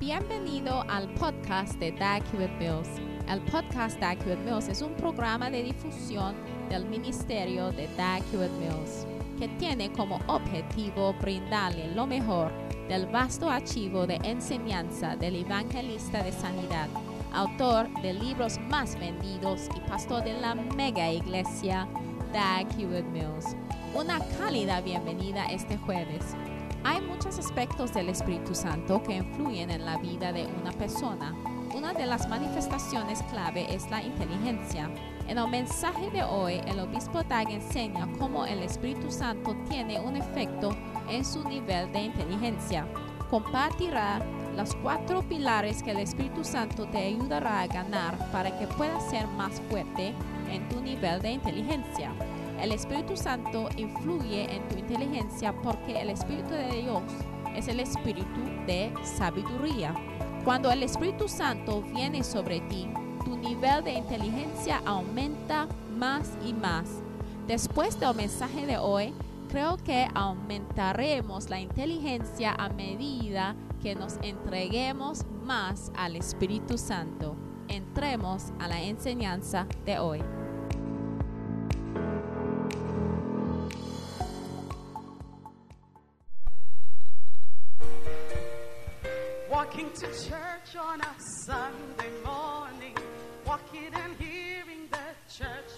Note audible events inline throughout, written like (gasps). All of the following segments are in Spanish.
Bienvenido al podcast de Dag Hewitt Mills. El podcast Dag Hewitt Mills es un programa de difusión del ministerio de Dag Hewitt Mills que tiene como objetivo brindarle lo mejor del vasto archivo de enseñanza del evangelista de sanidad, autor de libros más vendidos y pastor de la mega iglesia Dag Hewitt Mills. Una cálida bienvenida este jueves. Hay muchos aspectos del Espíritu Santo que influyen en la vida de una persona. Una de las manifestaciones clave es la inteligencia. En el mensaje de hoy, el obispo Dag enseña cómo el Espíritu Santo tiene un efecto en su nivel de inteligencia. Compartirá los cuatro pilares que el Espíritu Santo te ayudará a ganar para que puedas ser más fuerte en tu nivel de inteligencia. El Espíritu Santo influye en tu inteligencia porque el Espíritu de Dios es el Espíritu de sabiduría. Cuando el Espíritu Santo viene sobre ti, tu nivel de inteligencia aumenta más y más. Después del mensaje de hoy, creo que aumentaremos la inteligencia a medida que nos entreguemos más al Espíritu Santo. Entremos a la enseñanza de hoy. Walking to church on a Sunday morning, walking and hearing the church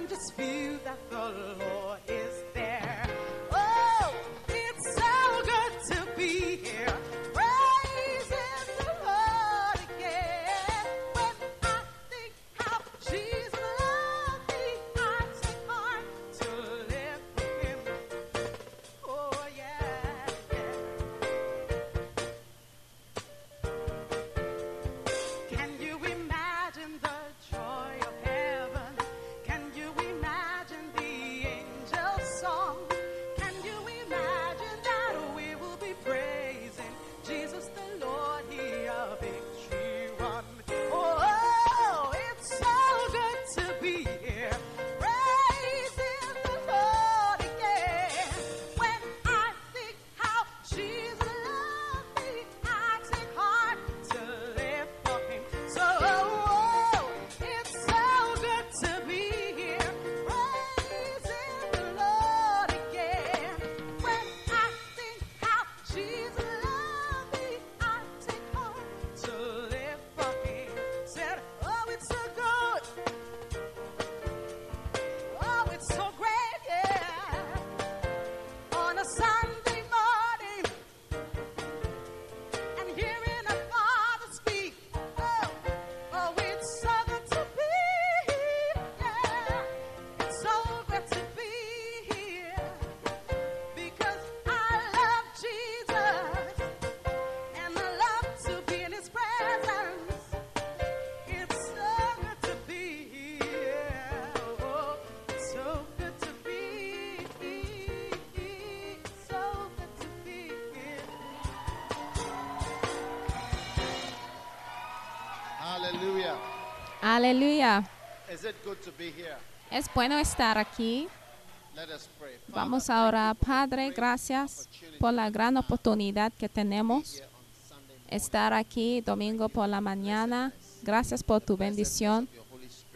you can just feel that the Lord is Aleluya. Es bueno estar aquí. Vamos a thank orar. you for the Padre, gracias por la gran oportunidad que tenemos estar aquí domingo por la mañana. Gracias por tu bendición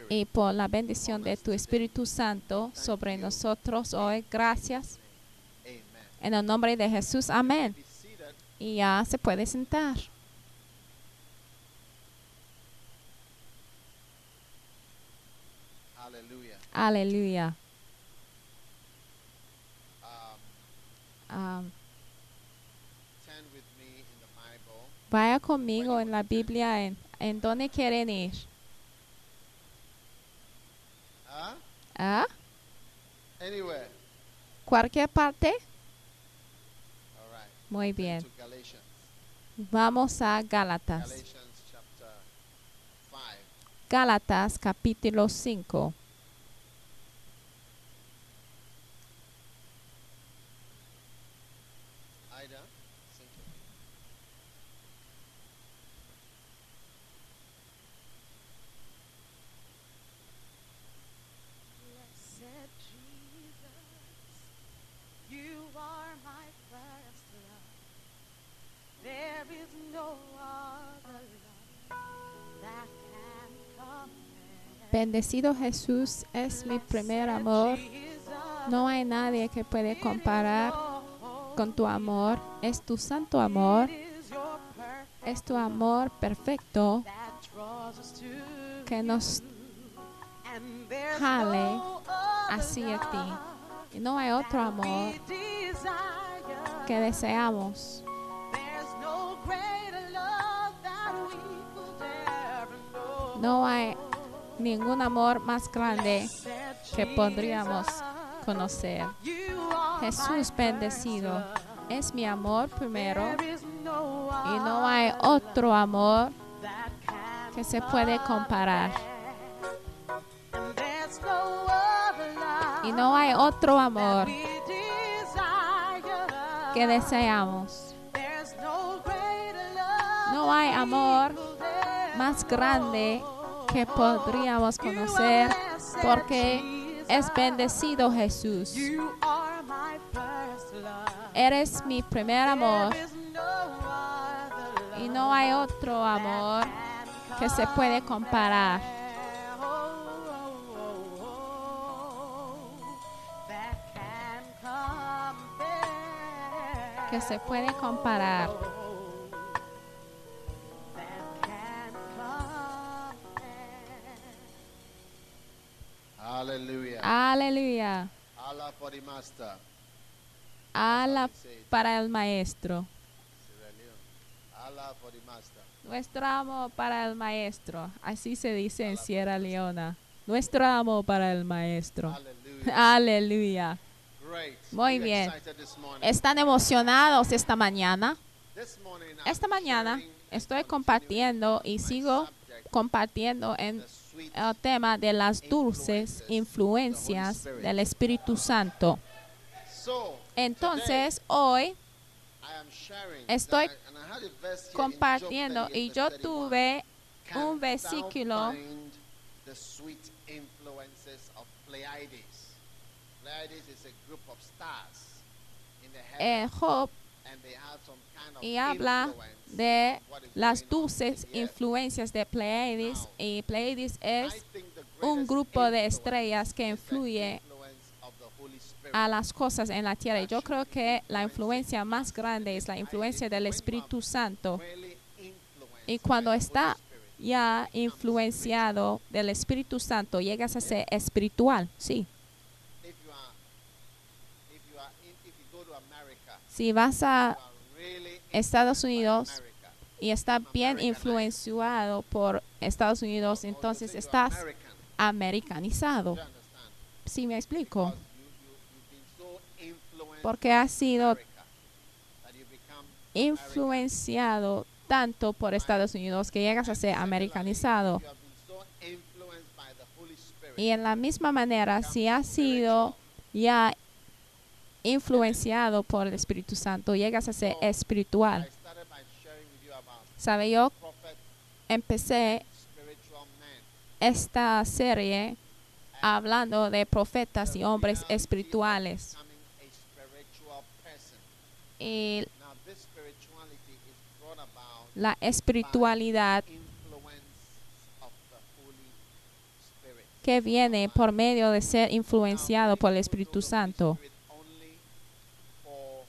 y por la bendición de tu Espíritu Santo sobre nosotros hoy. Gracias. En el nombre de Jesús. Amén. Y ya se puede sentar. Aleluya. Um, Um, vaya conmigo en la Biblia en ¿En dónde quieren ir? ¿Ah? Anywhere. ¿Cualquier parte? Muy bien. Vamos a Gálatas. Galatians chapter 5. Gálatas capítulo 5. Bendecido Jesús es mi primer amor. No hay nadie que puede comparar con tu amor. Es tu santo amor. Es tu amor perfecto que nos jale hacia ti. Y no hay otro amor que deseamos. No hay ningún amor más grande que podríamos conocer. Jesús bendecido es mi amor primero y no hay otro amor que se puede comparar. Y no hay otro amor que deseamos. No hay amor más grande que podríamos conocer porque es bendecido Jesús. Eres mi primer amor y no hay otro amor que se puede comparar. Que se puede comparar. Aleluya. Allah for the master. Ala para el maestro. Allah for the master. Nuestro amo para el maestro. Así se dice en Sierra Leona. Nuestro amo para el maestro. Aleluya. (laughs) Muy bien. ¿Están emocionados esta mañana? Esta mañana estoy compartiendo y sigo compartiendo en el tema de las dulces influencias del Espíritu Santo. Entonces, hoy estoy compartiendo y 38, yo verse 31. tuve un versículo en Job y habla de las dulces influencias de Pleiades y Pleiades es un grupo de estrellas que influye a las cosas en la tierra. Yo creo que la influencia más grande es la influencia del Espíritu Santo. Y cuando está ya influenciado del Espíritu Santo, llegas a ser espiritual. Sí. Si vas a Estados Unidos y está bien influenciado por Estados Unidos, entonces estás American. americanizado. Sí, me explico. Porque has sido influenciado tanto por Estados Unidos que llegas a ser americanizado. Y en la misma manera, si has sido ya influenciado por el Espíritu Santo, llegas a ser espiritual. Sabe, yo empecé esta serie hablando de profetas y hombres espirituales. Y la espiritualidad que viene por medio de ser influenciado por el Espíritu Santo. Only for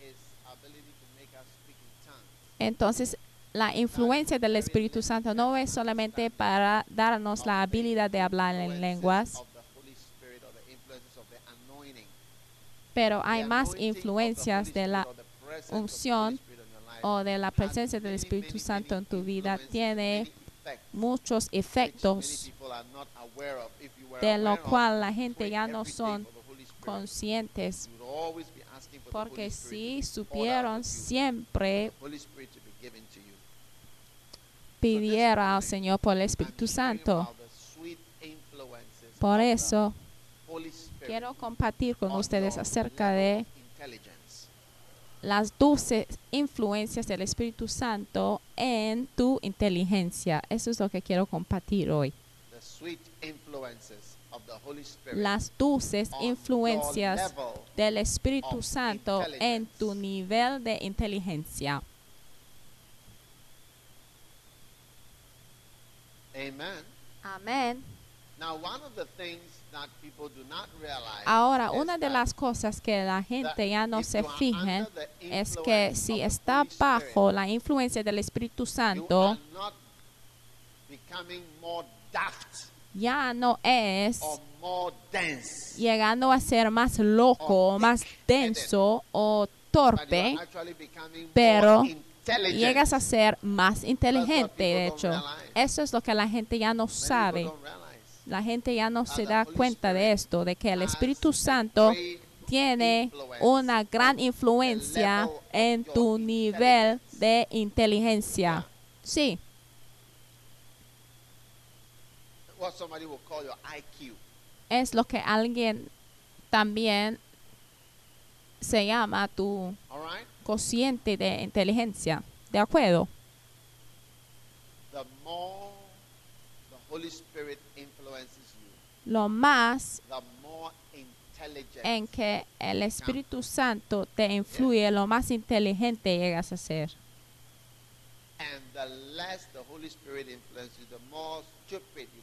his ability to make us speak in tongues. Entonces, la influencia del Espíritu Santo no es solamente para darnos la habilidad de hablar en lenguas, pero hay más influencias de la unción o de la presencia del Espíritu Santo en tu vida. Tiene muchos efectos de lo cual la gente ya no son conscientes porque si supieron siempre pidiera al Señor por el Espíritu Santo. Por eso quiero compartir con on ustedes acerca de las dulces influencias del Espíritu Santo en tu inteligencia. Eso es lo que quiero compartir hoy. Las dulces influencias level del Espíritu of Santo en tu intelligence. nivel de inteligencia. Amen. Amén. Now, one of the things that people do not realize Ahora, una de that- las cosas que la that gente ya no if se you are fija under the es que influence si of the está Holy Spirit, bajo la influencia del Espíritu Santo, ya no es llegando a ser más loco, o más denso o torpe, pero llegas a ser más inteligente, de hecho. Eso es lo que la gente ya no sabe. La gente ya no se da cuenta de esto, de que el Espíritu Santo tiene una gran influencia en tu nivel de inteligencia. Sí, what somebody will call your IQ. es lo que alguien también se llama tu right? cociente de inteligencia. ¿De acuerdo? The more the Holy Spirit influences you, Lo más the more intelligent en que el Espíritu Santo te influye, lo más inteligente llegas a ser. and the less the Holy Spirit influences you, the more stupid you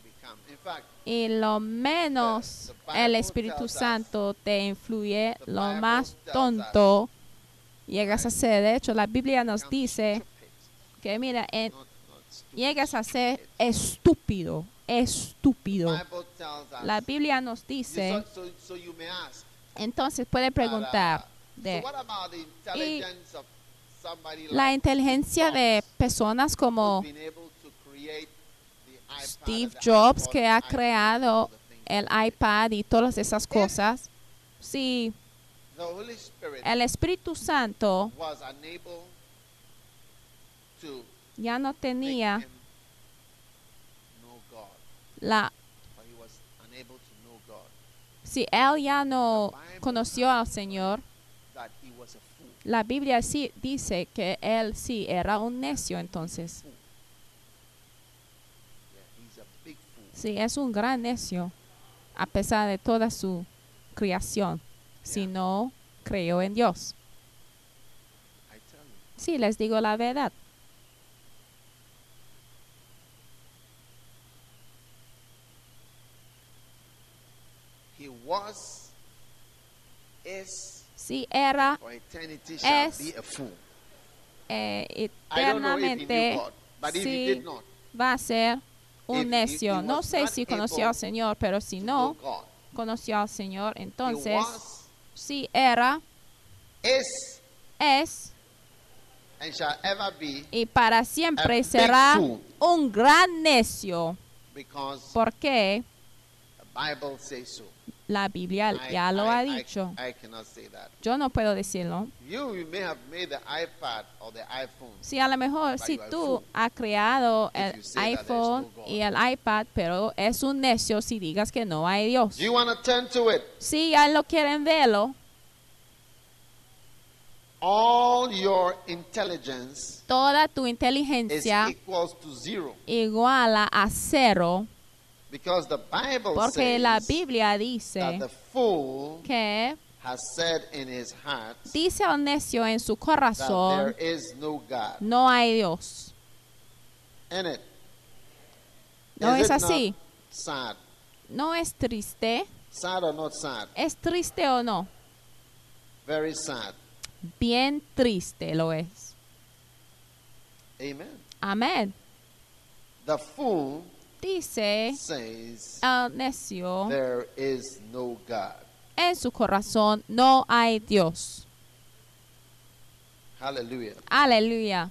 Y lo menos el Espíritu Santo te influye, lo más tonto llegas a ser. De hecho, la Biblia nos dice que, mira, en- llegas a ser estúpido, estúpido. La Biblia nos dice, entonces puede preguntar de somebody la inteligencia de personas como who's been able to create the iPad Steve Jobs, que ha creado el iPad y todas esas cosas. Si el Espíritu Santo ya no tenía la si él ya no conoció al Señor, la Biblia sí dice que él sí era un necio entonces. Yeah, he's a big fool. Sí, es un gran necio a pesar de toda su creación, si Yeah. no creyó en Dios. Sí, les digo la verdad. He was, is, Sí, era Es eh, eternamente God, sí va a ser un necio. No sé si conoció al Señor, pero si no conoció al Señor, entonces sí era, es be, y para siempre será un gran necio, porque la Biblia ya lo ha dicho. I, cannot say that. Yo no puedo decirlo. You, you may have made the iPad or the iPhone, Sí, a lo mejor si tú has creado el is iPhone y el iPad, pero es un necio si digas que no hay Dios. Do you want to turn to it? Si ya lo quieren verlo, All your intelligence toda tu is inteligencia equals to zero. iguala a cero, porque la says Biblia that dice the fool que has said in his heart dice al necio en su that corazón, there is no God. no hay Dios. It. No Is es it así. sad. No es triste. Sad or not sad? ¿Es triste o no? Very sad. Bien triste lo es. Amen. Amén. Dice says necio there is no God. en su corazón no hay Dios. Hallelujah. Aleluya.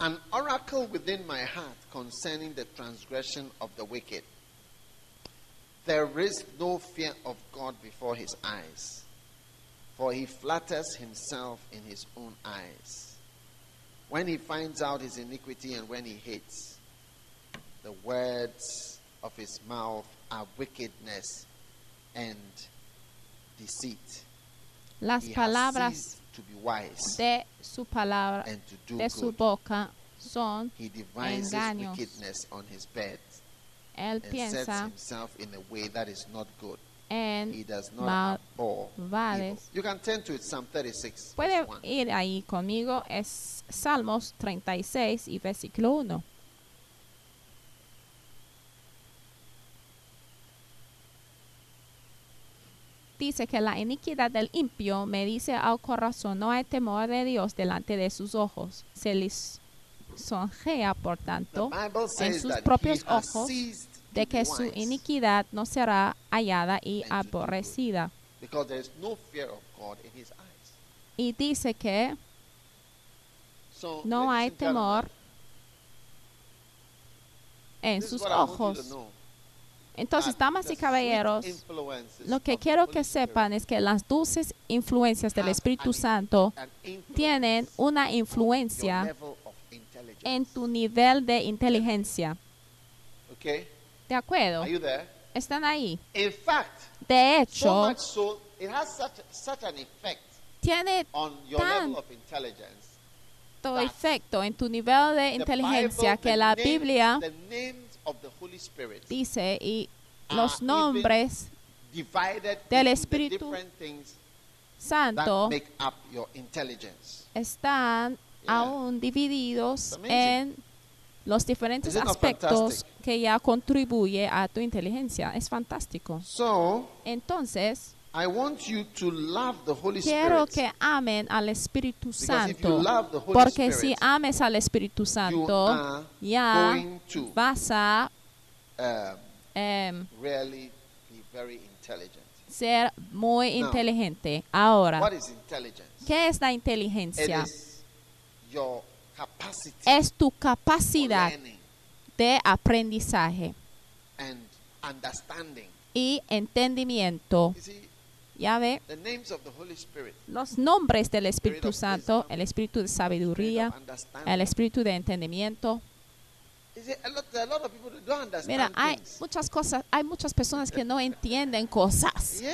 An oracle within my heart concerning the transgression of the wicked. There is no fear of God before his eyes, for he flatters himself in his own eyes. When he finds out his iniquity and when he hates, the words of his mouth are wickedness and deceit. Las He palabras to be wise de su palabra, and to do de su good. boca son, He devises engaños. wickedness on his bed él piensa himself in a way that is not good. He en maldades. You can turn to it, Psalm 36, Puede verse 1. ir ahí conmigo, es Salmos 36 y versículo 1. Dice que la iniquidad del impío me dice al corazón, no hay temor de Dios delante de sus ojos. Se les sonjea, por tanto, en sus propios ojos de que su iniquidad no será hallada y aborrecida. because there is no fear of God in his eyes. Y dice que no hay temor en sus ojos. Entonces, damas y caballeros, lo que quiero que sepan es que las dulces influencias del Espíritu an- Santo tienen una influencia en tu nivel de inteligencia. Okay? ¿De acuerdo? Are you there? Están ahí. In fact, De so hecho, much so, it has such, such an effect tiene on your level of intelligence. that efecto en tu nivel de inteligencia Bible, que la names- Biblia dice y los nombres del Espíritu Santo están Yeah. aún divididos en los diferentes it aspectos que ya contribuye a tu inteligencia. Es fantástico. So, Entonces, I want you to love the Holy quiero Spirit. que amen al Espíritu Santo. Porque Spirit, si ames al Espíritu Santo, ya to vas a um, em, really be very intelligent. ser muy Now, inteligente. Ahora? ¿qué es la It inteligencia? is your Es tu capacidad de aprendizaje and understanding. y entendimiento. Ya ve, los nombres del Espíritu Santo, el Espíritu de sabiduría, el Espíritu de entendimiento. Mira, hay muchas cosas, hay muchas personas que no entienden cosas. (laughs)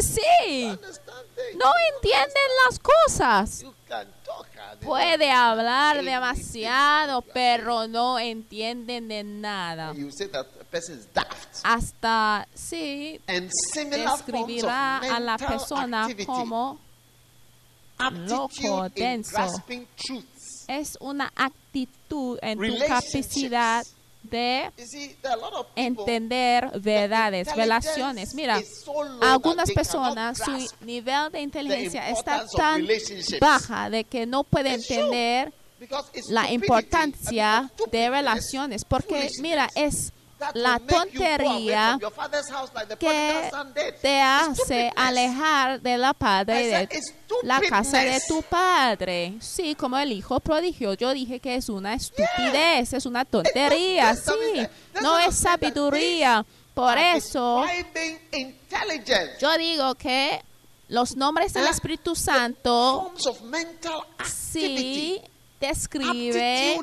Sí, no entienden las cosas. You can talk. and they Puede hablar demasiado, pero no entienden de nada. saying. You say that a person is daft. Hasta sí describirá a la persona como loco, denso. Es una actitud en tu capacidad de entender verdades, relaciones. Mira, algunas personas su nivel de inteligencia está tan baja de que no puede It's true. entender la importancia de relaciones, porque mira, es la tontería que te hace alejar de la padre de la casa de tu padre. Sí, como el hijo prodigio. Yo dije que es una estupidez, es una tontería. Sí, no es sabiduría. Por eso yo digo que los nombres del Ah, Espíritu Santo mental sí describe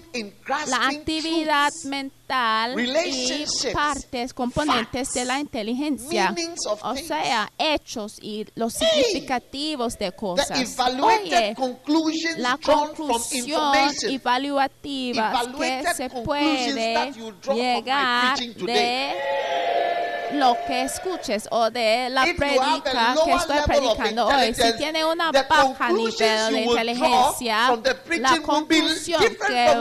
la actividad truths, mental y partes, componentes de la inteligencia. O sea, hechos y los significativos de the cosas. Oye, conclusions la drawn from conclusión information. evaluativa que se puede llegar de lo que escuches o de la predica que estoy predicando hoy. Si tiene una baja nivel de inteligencia, la conclusión que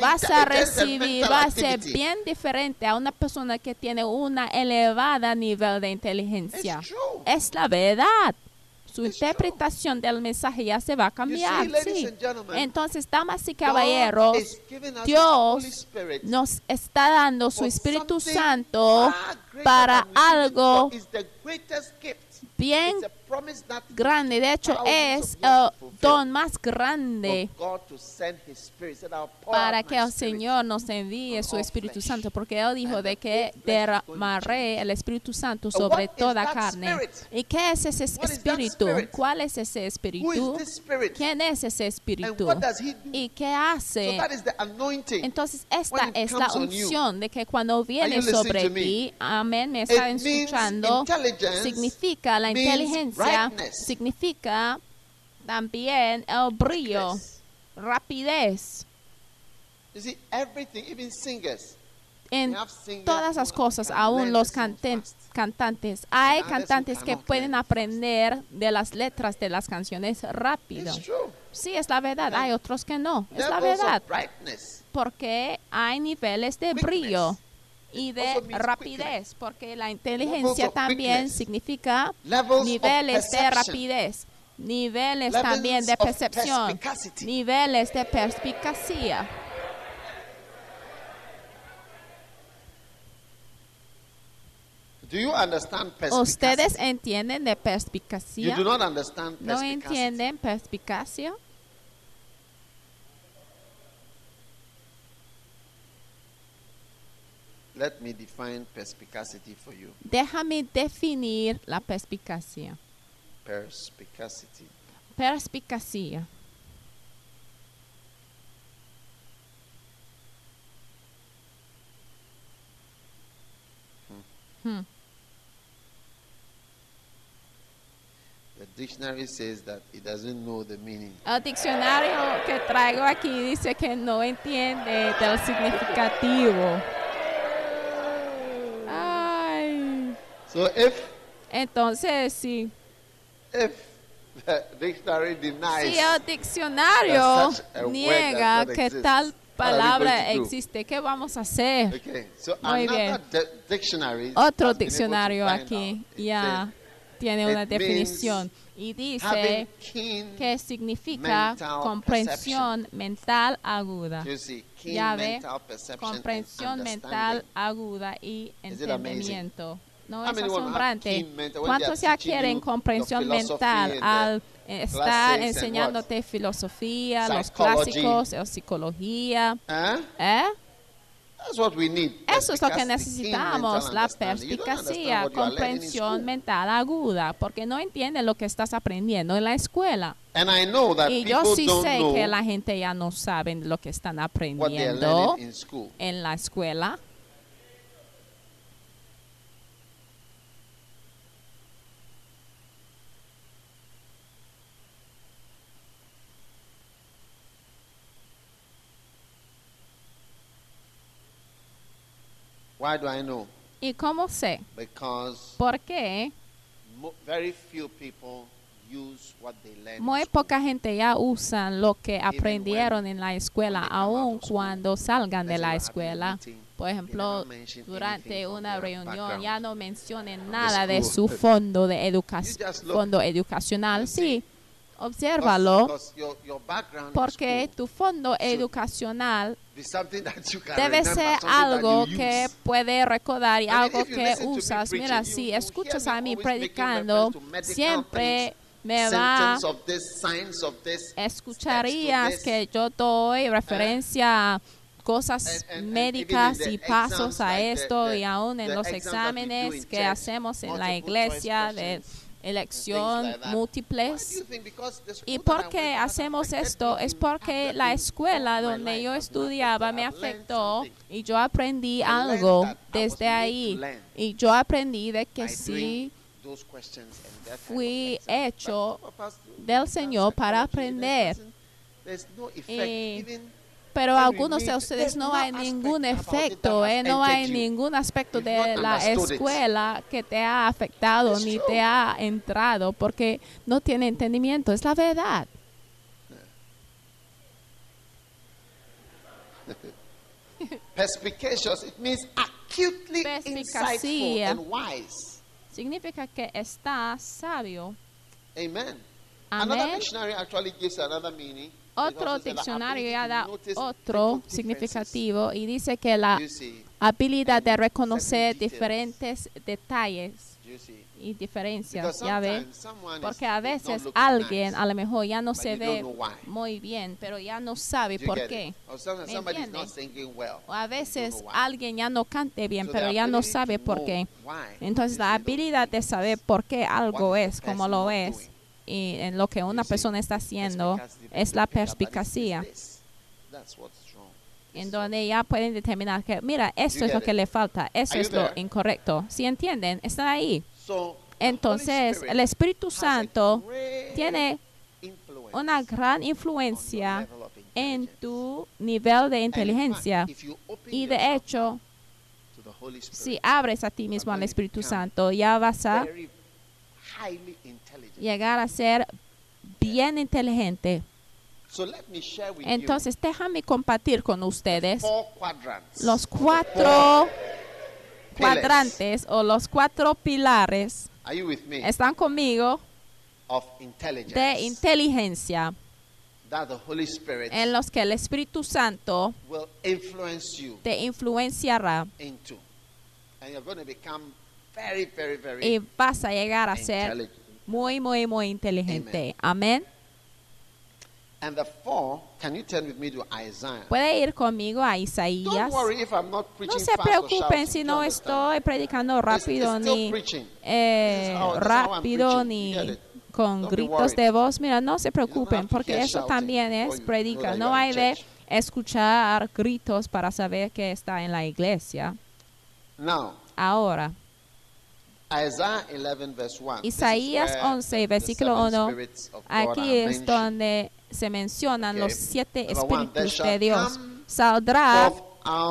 vas a recibir va a ser bien diferente a una persona que tiene una elevada nivel de inteligencia. Es la verdad. su It's true. interpretación del mensaje ya se va a cambiar. sí. Entonces, damas y caballeros, Dios nos está dando su Espíritu Santo para algo bien Grande. De hecho, es el fulfill. don más grande for God to send His Spirit. He said, "I'll pour para que el Señor nos envíe su Espíritu. Santo, porque Él dijo de que derramaré el Espíritu Santo So sobre toda carne. ¿Y qué es ese Espíritu? ¿Cuál es ese Espíritu? ¿Quién es ese Espíritu? ¿Y qué hace? Entonces, esta es la unción de que cuando viene sobre ti, amén, me está escuchando, significa la means brightness. significa también el brillo, Quickness. rapidez. You see, everything, even singers. En todas las cosas, aún los cantantes, hay cantantes que pueden aprender de las letras de las canciones rápido. Sí, es la verdad, hay otros que no, es la verdad. porque hay niveles de brillo y de rapidez, porque la inteligencia también significa niveles de rapidez, niveles también de percepción, niveles de perspicacia. Do you understand ¿Ustedes entienden de You perspicacia? do not understand ¿No entienden perspicacia? Let me define perspicacity for you. Déjame definir la perspicacia. Perspicacity. Perspicacia. Hmm. The dictionary says that it doesn't know the meaning. El diccionario que traigo aquí dice que no entiende del significativo. So if Entonces, sí. if the dictionary denies Si el diccionario that such a word niega not que tal palabra existe, ¿qué vamos a hacer? Okay, so Muy bien. Otro diccionario aquí ya tiene una definición y dice que significa comprensión mental aguda. see, Ya ve, perception comprensión mental aguda y entendimiento. No How es have asombrante. ¿Cuántos ya quieren comprensión mental al eh, estar enseñándote filosofía, los clásicos, o psicología? ¿Eh? Need. Eso es lo que necesitamos, la perspicacia, comprensión mental aguda, porque no entienden lo que estás aprendiendo en la escuela. Y yo sí sé que la gente ya no sabe lo que están aprendiendo en la escuela. Why do I know? ¿Y cómo sé? Because ¿Por qué? mo- very few people use what they learn. Muy poca gente ya usan lo que aprendieron en la escuela, aun cuando salgan de la escuela. Por ejemplo, durante una reunión ya no mencionen nada de su (laughs) fondo de educación, fondo educacional. Sí, obsérvalo, porque tu fondo educacional debe ser algo que puede recordar y algo que usas. Mira, si escuchas a mí predicando, siempre me va escucharías que yo doy referencia a cosas médicas y pasos a esto y aún en los exámenes que hacemos en la iglesia de elección múltiples. ¿Y por qué hacemos esto? Es porque la escuela donde yo estudiaba me afectó y yo aprendí algo desde ahí. Y yo aprendí de que sí fui hecho del Señor para aprender. Y- Pero algunos de ustedes no hay ningún efecto, eh, no hay ningún aspecto You've de la escuela que te ha afectado ni te ha entrado porque no tiene entendimiento. Es la verdad. (laughs) perspicacious, it means acutely insightful and wise. Significa que está sabio Amen. Amén. Another dictionary actually gives another meaning. Otro diccionario ya da otro significativo y dice que la habilidad de reconocer diferentes detalles y diferencias, ya ve. Porque a veces alguien a lo mejor ya no se ve muy bien, pero ya no sabe por qué. O a veces alguien ya no cante bien, pero ya no sabe por qué. Entonces la habilidad de saber por qué algo es como lo es? Y en lo que una persona está haciendo es la wrong. en donde ya pueden determinar que, mira, esto es lo que le falta, eso es lo incorrecto. Si entienden, están ahí. Entonces, el Espíritu Santo tiene una gran influencia en tu nivel de inteligencia. Y de hecho, si abres a ti mismo al Espíritu Santo, ya vas a. llegar a ser bien inteligente. Entonces, déjame compartir con ustedes los cuatro cuadrantes o los cuatro pilares. ¿Están conmigo? De inteligencia en los que el Espíritu Santo te influenciará y vas a llegar a ser. Muy, muy, muy inteligente. Amén. And the four, can you turn with me to Isaiah? Puede ir conmigo a Don't Isaías. worry if I'm not preaching No se preocupen si no estoy predicando rápido it's ni eh, how- rápido ni con Don't gritos de voz. Mira, no se preocupen porque eso también es predica. No hay de escuchar gritos para saber que está en la iglesia. Now, Ahora, Isaiah 11 verse 1. This is Isaías where 11, the versículo seven 1, spirits of God aquí es donde se mencionan los siete espíritus de Dios. Saldrá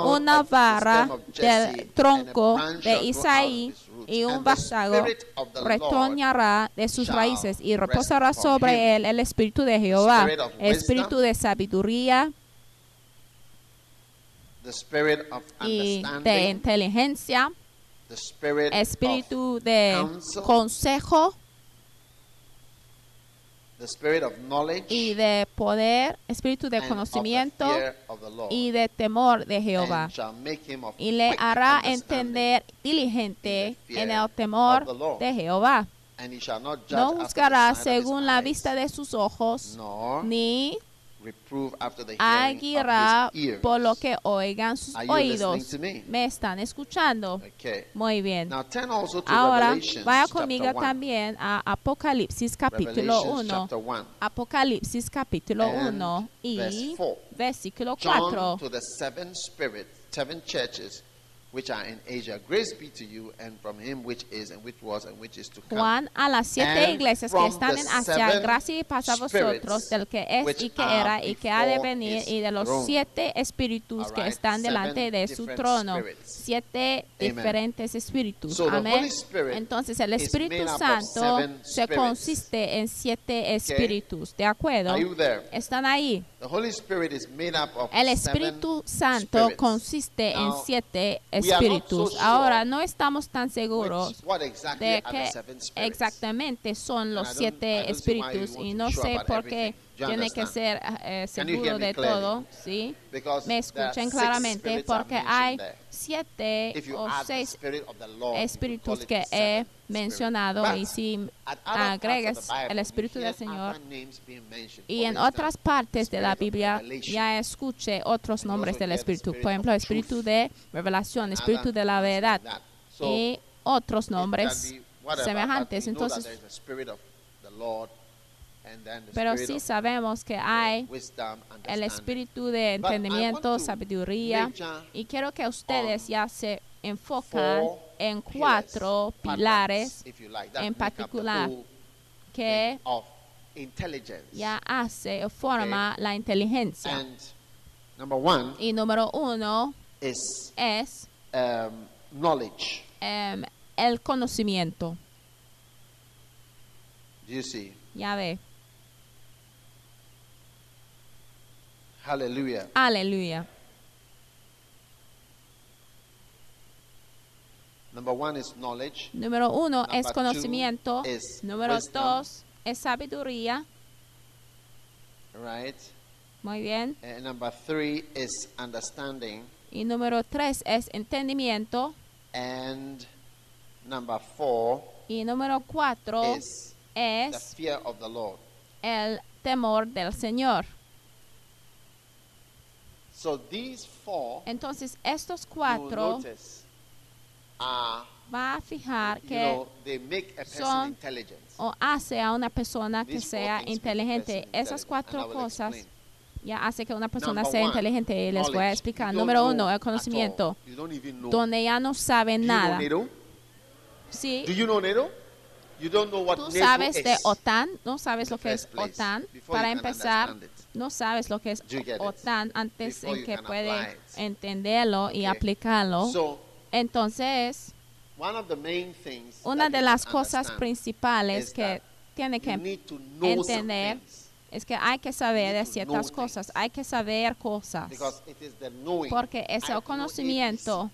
una vara del tronco de Isaí y un vástago retoñará de sus raíces y reposará sobre él el espíritu de Jehová, of espíritu de sabiduría y de inteligencia, espíritu de consejo the spirit of knowledge, y de poder, espíritu de and of the conocimiento y de temor de Jehová. and shall make him of y le hará entender diligente en el temor de Jehová. and he shall not judge No juzgará según la vista de sus ojos, ni reprove after the hearing aguirá por lo que oigan sus oídos. me? ¿Me están escuchando? Okay. Muy bien. Now turn also to Ahora vaya conmigo 1. también a Apocalipsis capítulo Revelations 1. chapter 1. Apocalipsis capítulo And 1 verse y 4. versículo John 4. Which are in Asia. Grace be to you and from him which is and which was and which is to come. Juan a las siete And iglesias que están the en Asia, gracia y paz a vosotros, del que es y que era y que ha de venir, y de los throne. siete espíritus que Alright, están seven delante de su trono. spirits. Siete Amen. diferentes espíritus. So the Amén. Holy Spirit Entonces el is Espíritu made up of Santo se consiste en siete espíritus. ¿De acuerdo? ¿Están ahí? The Holy Spirit is made up of El Espíritu Santo spirits. consiste en Now, siete are not so espíritus. Ahora no estamos tan seguros de spirits? exactamente son los siete espíritus y no sé por qué tiene que ser eh, seguro de todo, ¿sí? Me escuchen claramente porque hay. Siete o seis espíritus que he mencionado y si agregas el Espíritu del Señor y en otras partes de la Biblia ya escuché otros nombres del Espíritu, por ejemplo, Espíritu de revelación, Espíritu de la verdad y otros nombres semejantes. Entonces, pero sí sabemos que hay el espíritu de entendimiento, sabiduría y quiero que ustedes ya se enfocan en cuatro pilares en particular que ya hace o forma la inteligencia. Y número uno es um, em, el conocimiento. Ya ve. Hallelujah. Aleluya. Number one is knowledge. Número uno Number es conocimiento. Número wisdom. dos es sabiduría. right? Muy bien. And number three is understanding. Y número tres es entendimiento. And number four Y número cuatro is the es fear of the Lord. el temor del Señor. So these four, Entonces, estos cuatro notice, are, va a fijar you que know, they make a person son- intelligent. o hace a una persona que These sea inteligente. Esas cuatro cosas ya hace que una persona Number sea one, inteligente les voy a explicar. Número uno, el conocimiento, donde ya no sabe Do you know nada. NATO? Sí, Do you know NATO? You don't know what tú NATO sabes de is. OTAN, no sabes lo que es OTAN. Para empezar. No sabes lo que es? OTAN antes you que can puede apply it. entenderlo y aplicarlo. So, Entonces, una de las cosas principales que tiene que entender es que hay que saber de ciertas cosas, hay que saber cosas. Porque es el conocimiento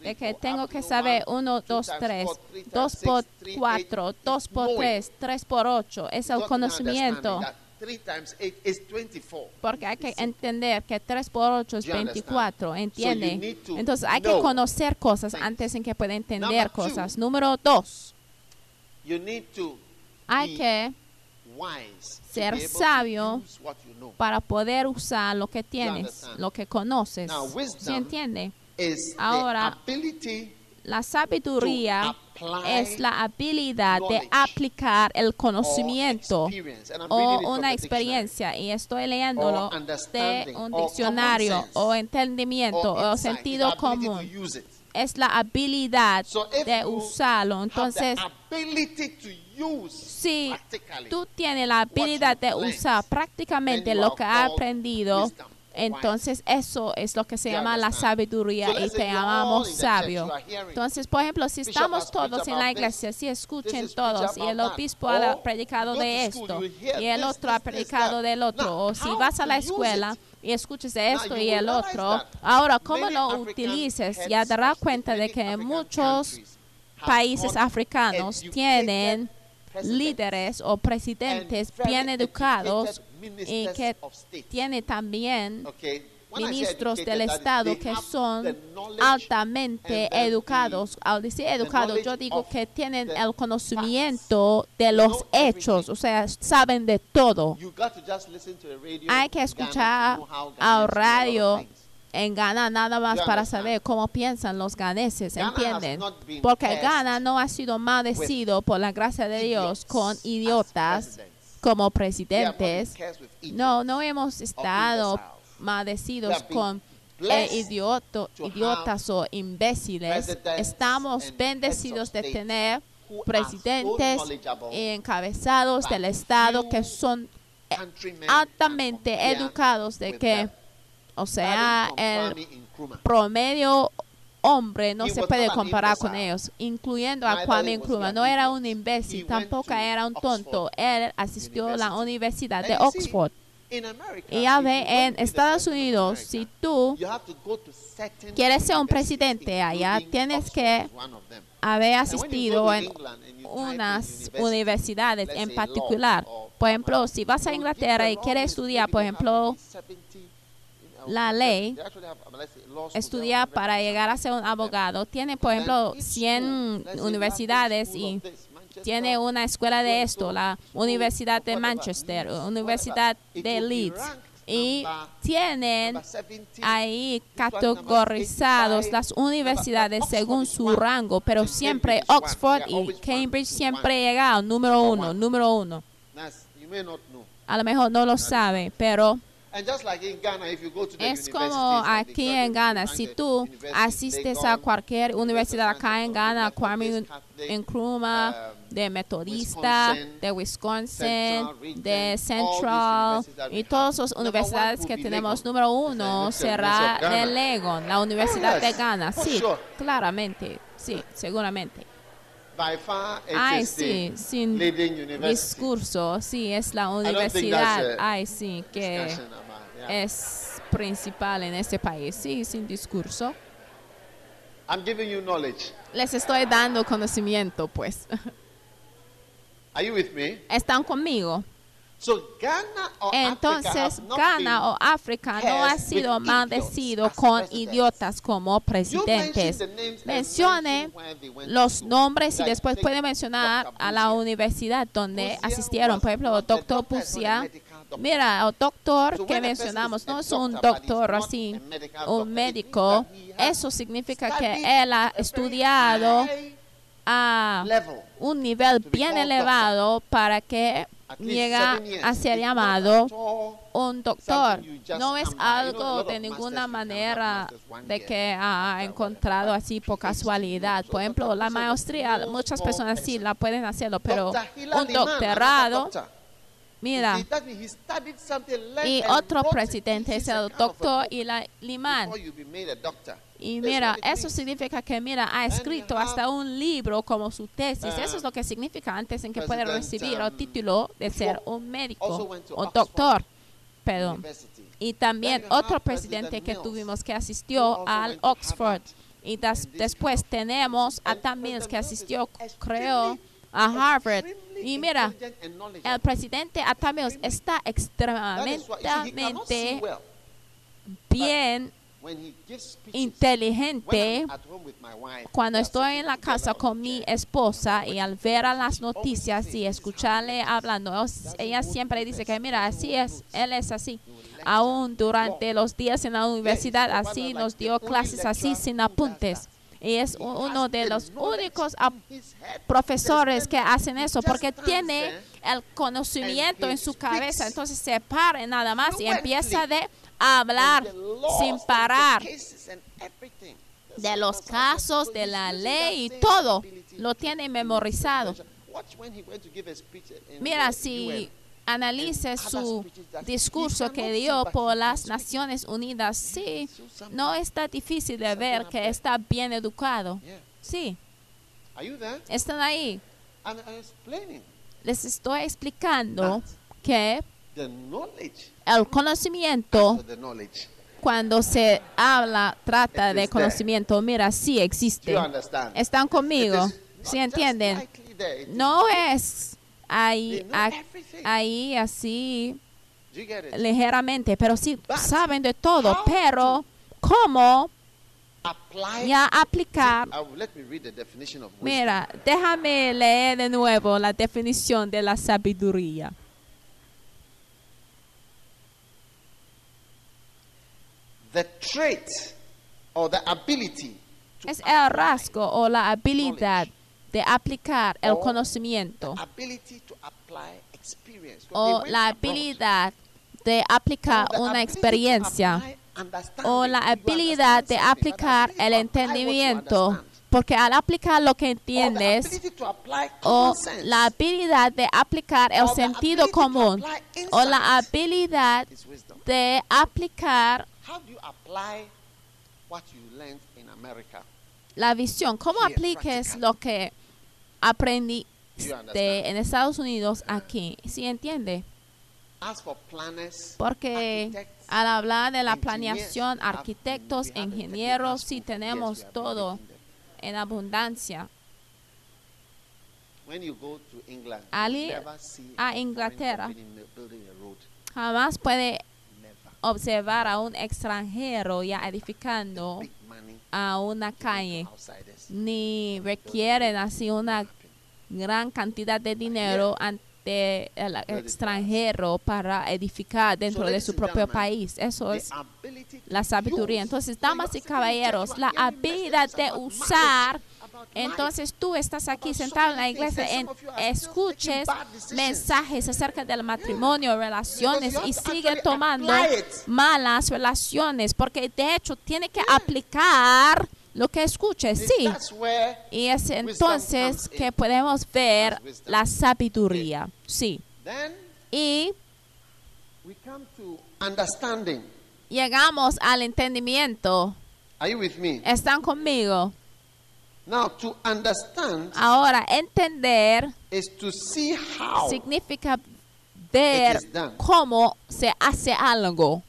de que tengo que saber one, 1, two 2, times 3, four, three times 2 six, por three, 4, eight. 2 It's por knowing. 3, 3 por 8. Es el conocimiento. Understanding that Three times eight is 24. Porque hay que entender que 3 por 8 es Do you understand? 24, So you ¿entiende? Entonces hay que conocer cosas antes en que pueda entender cosas. Número 2, You need to hay que, ser sabio para poder usar lo que tienes, lo que conoces. Now, ¿Sí entiende? Ahora, La sabiduría es la habilidad de aplicar el conocimiento o una experiencia y estoy leyéndolo de un diccionario o entendimiento o sentido común. Es la habilidad So de usarlo. Entonces, si tú tienes la habilidad de usar prácticamente lo que has aprendido, wisdom entonces eso es lo que se llama la sabiduría y te llamamos sabio. Entonces, por ejemplo, si estamos todos en la iglesia, si escuchen todos y el obispo ha Or predicado de esto y el otro ha predicado del otro, o si vas a la escuela y escuches de esto y el otro, ahora, ¿cómo lo utilices? Ya darás cuenta de que muchos países africanos tienen líderes o presidentes bien educados y que tiene también ministros del Estado que son altamente educados. Al decir educados, yo digo que tienen el conocimiento de los hechos, o sea, saben de todo. You got to just listen to the radio Hay que escuchar al radio en Ghana nada más para saber cómo piensan los ganeses, ¿entienden? Porque Ghana no ha sido maldecido por la gracia de Dios con as idiotas. Como presidentes. No, no hemos estado maldecidos con eh, idioto- idiotas o imbéciles. Estamos bendecidos de tener presidentes y encabezados del Estado que son eh, altamente educados de que, o sea, el promedio hombre no se puede comparar con ellos, incluyendo a Kwame Nkrumah. No era un imbécil, tampoco era un tonto. Él asistió a la. Universidad de Oxford. Y ya if ve, you en Estados Unidos, si tú quieres ser un presidente allá, tienes que haber asistido en unas universidades en particular. or Por ejemplo, si vas a Inglaterra y quieres estudiar, por ejemplo, maybe 70, you know, la ley, have para 100 llegar a ser un abogado, tiene, por ejemplo, each 100 school, let's say, universidades y tiene una escuela de esto, la Universidad de Manchester, Universidad de Leeds. Y tienen number 70, ahí categorizados 85, las universidades según su rango, pero siempre. Oxford y Cambridge siempre llegaron número uno, número uno. A lo mejor no lo sabe, pero Es como aquí en Ghana, si tú asistes a cualquier universidad acá en Ghana, Kwame Nkrumah, um, de Metodista, de Wisconsin, de Central y todas las universidades que tenemos. Número uno (laughs) será de Legon, la Universidad de Ghana. Sí, claramente, sí, seguramente. Ay, sí, sin discurso, sí, es la universidad. Ay, sí, que. Es principal en este país. Sí, sin discurso. I'm giving you knowledge. Les estoy dando conocimiento, pues. (laughs) Are you with me? ¿Están conmigo? So Ghana or Africa Entonces, Ghana o África no ha sido maldecido con presidents. idiotas como presidentes. Mencione los nombres y después puede mencionar a la universidad donde asistieron. Por ejemplo, doctor doctor, Mira, el doctor que mencionamos no es un doctor, así, un médico. Eso significa que él ha estudiado a un nivel bien elevado para que llega a ser llamado un doctor. No es algo de ninguna manera de que ha encontrado así por casualidad. Por ejemplo, la maestría, muchas personas sí la pueden hacerlo, pero un doctorado, doctor. Mira, y otro presidente es el doctor Eli Liman. Y mira, eso significa que, mira, ha escrito hasta un libro como su tesis. Eso es lo que significa antes en que puede recibir el um, título de ser un médico o doctor. Perdón. Y también otro President presidente que tuvimos que asistió al Oxford. Y das- después tenemos a Tam Mills que asistió, creo, a Harvard. Y mira, el presidente Atam Mills está extremadamente bien inteligente cuando estoy en la casa on con mi esposa y al ver a las noticias y escucharle hablando, ella siempre dice que mira, así es, él es así. Aún durante los días en la universidad, así nos dio clases así sin apuntes. Y es uno de los únicos profesores que hacen eso porque tiene el conocimiento en su cabeza. Entonces se para nada más y empieza de hablar sin parar de los casos, de la ley y todo. Lo tiene memorizado. Mira, si analice su discurso que dio por las Naciones Unidas, sí, no está difícil de ver que está bien educado. Sí, están ahí. And I'm explaining. Les estoy explicando que el conocimiento, cuando se habla, trata de conocimiento, mira, sí existe. Están conmigo, ¿sí entienden? No es ahí, a- ahí así ligeramente, pero sí But saben de todo, pero cómo ya aplicar. Wisdom. Mira, déjame leer de nuevo la definición de la sabiduría. The trait or the ability to Es el rasgo o la habilidad de aplicar el conocimiento o la habilidad de aplicar una experiencia o la habilidad de aplicar el entendimiento, porque al aplicar lo que entiendes o la habilidad de aplicar el sentido común o la habilidad de aplicar la visión. ¿Cómo apliques lo que aprendiste en Estados Unidos aquí? ¿Sí entiende? Porque al hablar de la planeación, arquitectos, ingenieros, sí tenemos todo en abundancia. Never see a Inglaterra. Jamás puede observar a un extranjero ya edificando a una calle, ni requieren así una gran cantidad de dinero ante el extranjero para edificar dentro de su propio país. Eso es la sabiduría. Entonces, damas y caballeros, la habilidad de usar. Entonces tú estás aquí sentado en la iglesia, en, escuches mensajes acerca del matrimonio, relaciones y sigue tomando malas relaciones, porque de hecho tiene que aplicar lo que escuche, sí. Y es entonces que podemos ver la sabiduría, sí. Y we come to understanding. llegamos al entendimiento. Are you with me? ¿Están conmigo? Now, to understand Ahora, entender is to see how significa ver it is done. cómo se hace algo.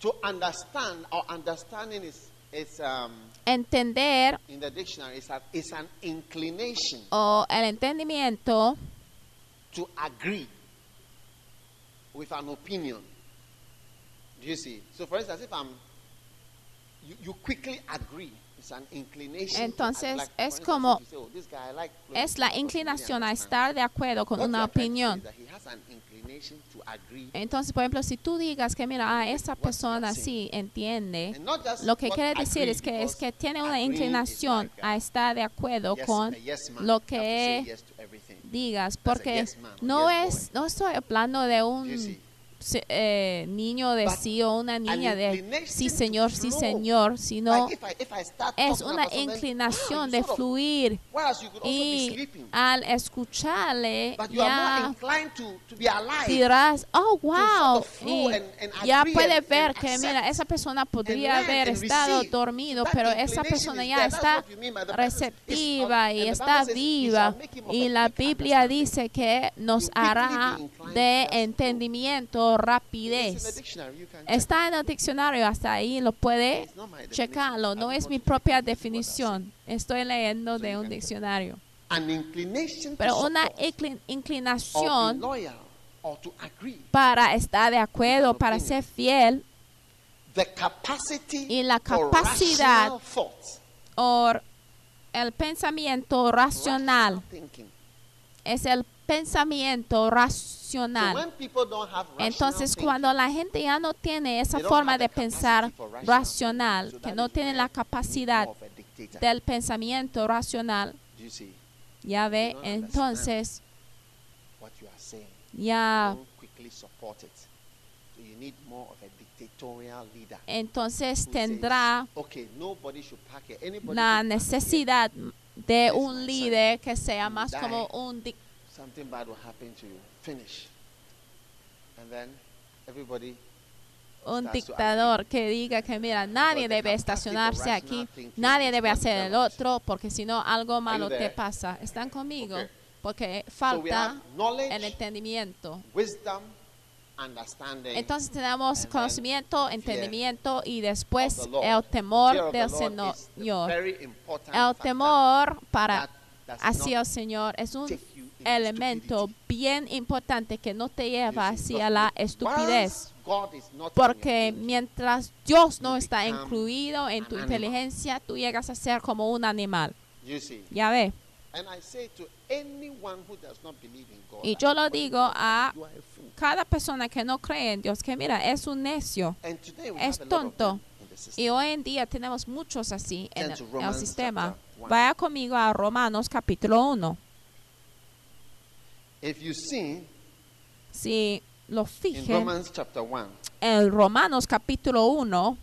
To understand, our understanding is is um, Entender in the dictionary is, a, is an inclination o el entendimiento to agree with an opinion. Do you see? So, for instance, if I'm, you, you quickly agree. Entonces, es como- "Oh, es la inclinación a understands." estar de acuerdo con una opinión. Entonces, por ejemplo, si tú digas que, mira, ah, esa persona sí entiende, lo que quiere decir es que es que tiene una inclinación a estar de acuerdo con lo que digas, porque no es, no estoy hablando de un eh, niño de sí o una niña de sí señor, sí señor, sino es una inclinación (gasps) de fluir. y al escucharle ya dirás, oh wow, y ya and- ver que mira, esa persona podría haber estado dormido, pero esa persona ya está receptiva "It's y está Bible says, "He viva. Y la Biblia understanding." dice que nos hará de entendimiento, Rapidez. Está en el diccionario, hasta ahí lo puede checarlo. No es mi propia definición. Estoy leyendo de un diccionario. Pero una inclinación para estar de acuerdo, para ser fiel The capacity Y la capacidad o el pensamiento racional. Es el pensamiento racional. Entonces, cuando la gente ya no tiene esa forma de pensar racional, que no where la capacidad del pensamiento racional, ya ve, entonces ya, entonces tendrá la necesidad de un líder que sea más como un dic- Finish. And then everybody un dictador que diga que mira, nadie debe estacionarse aquí, nadie debe hacer el otro, porque si no algo malo te pasa. ¿Están conmigo? Porque falta el entendimiento. Entonces tenemos conocimiento, entendimiento y después el temor del Señor. El temor para hacia el Señor es un elemento bien importante que no te lleva hacia la estupidez. Porque mientras Dios no está incluido en tu inteligencia, tú llegas a ser como un animal. Ya ve. Y yo lo digo a cada persona que no cree en Dios, que mira, es un necio. Es tonto. Y hoy en día tenemos muchos así en el, en sistema. Vaya conmigo a Romanos capítulo 1. If you see Si lo in fijen, Romans chapter 1, en Romanos capítulo 1,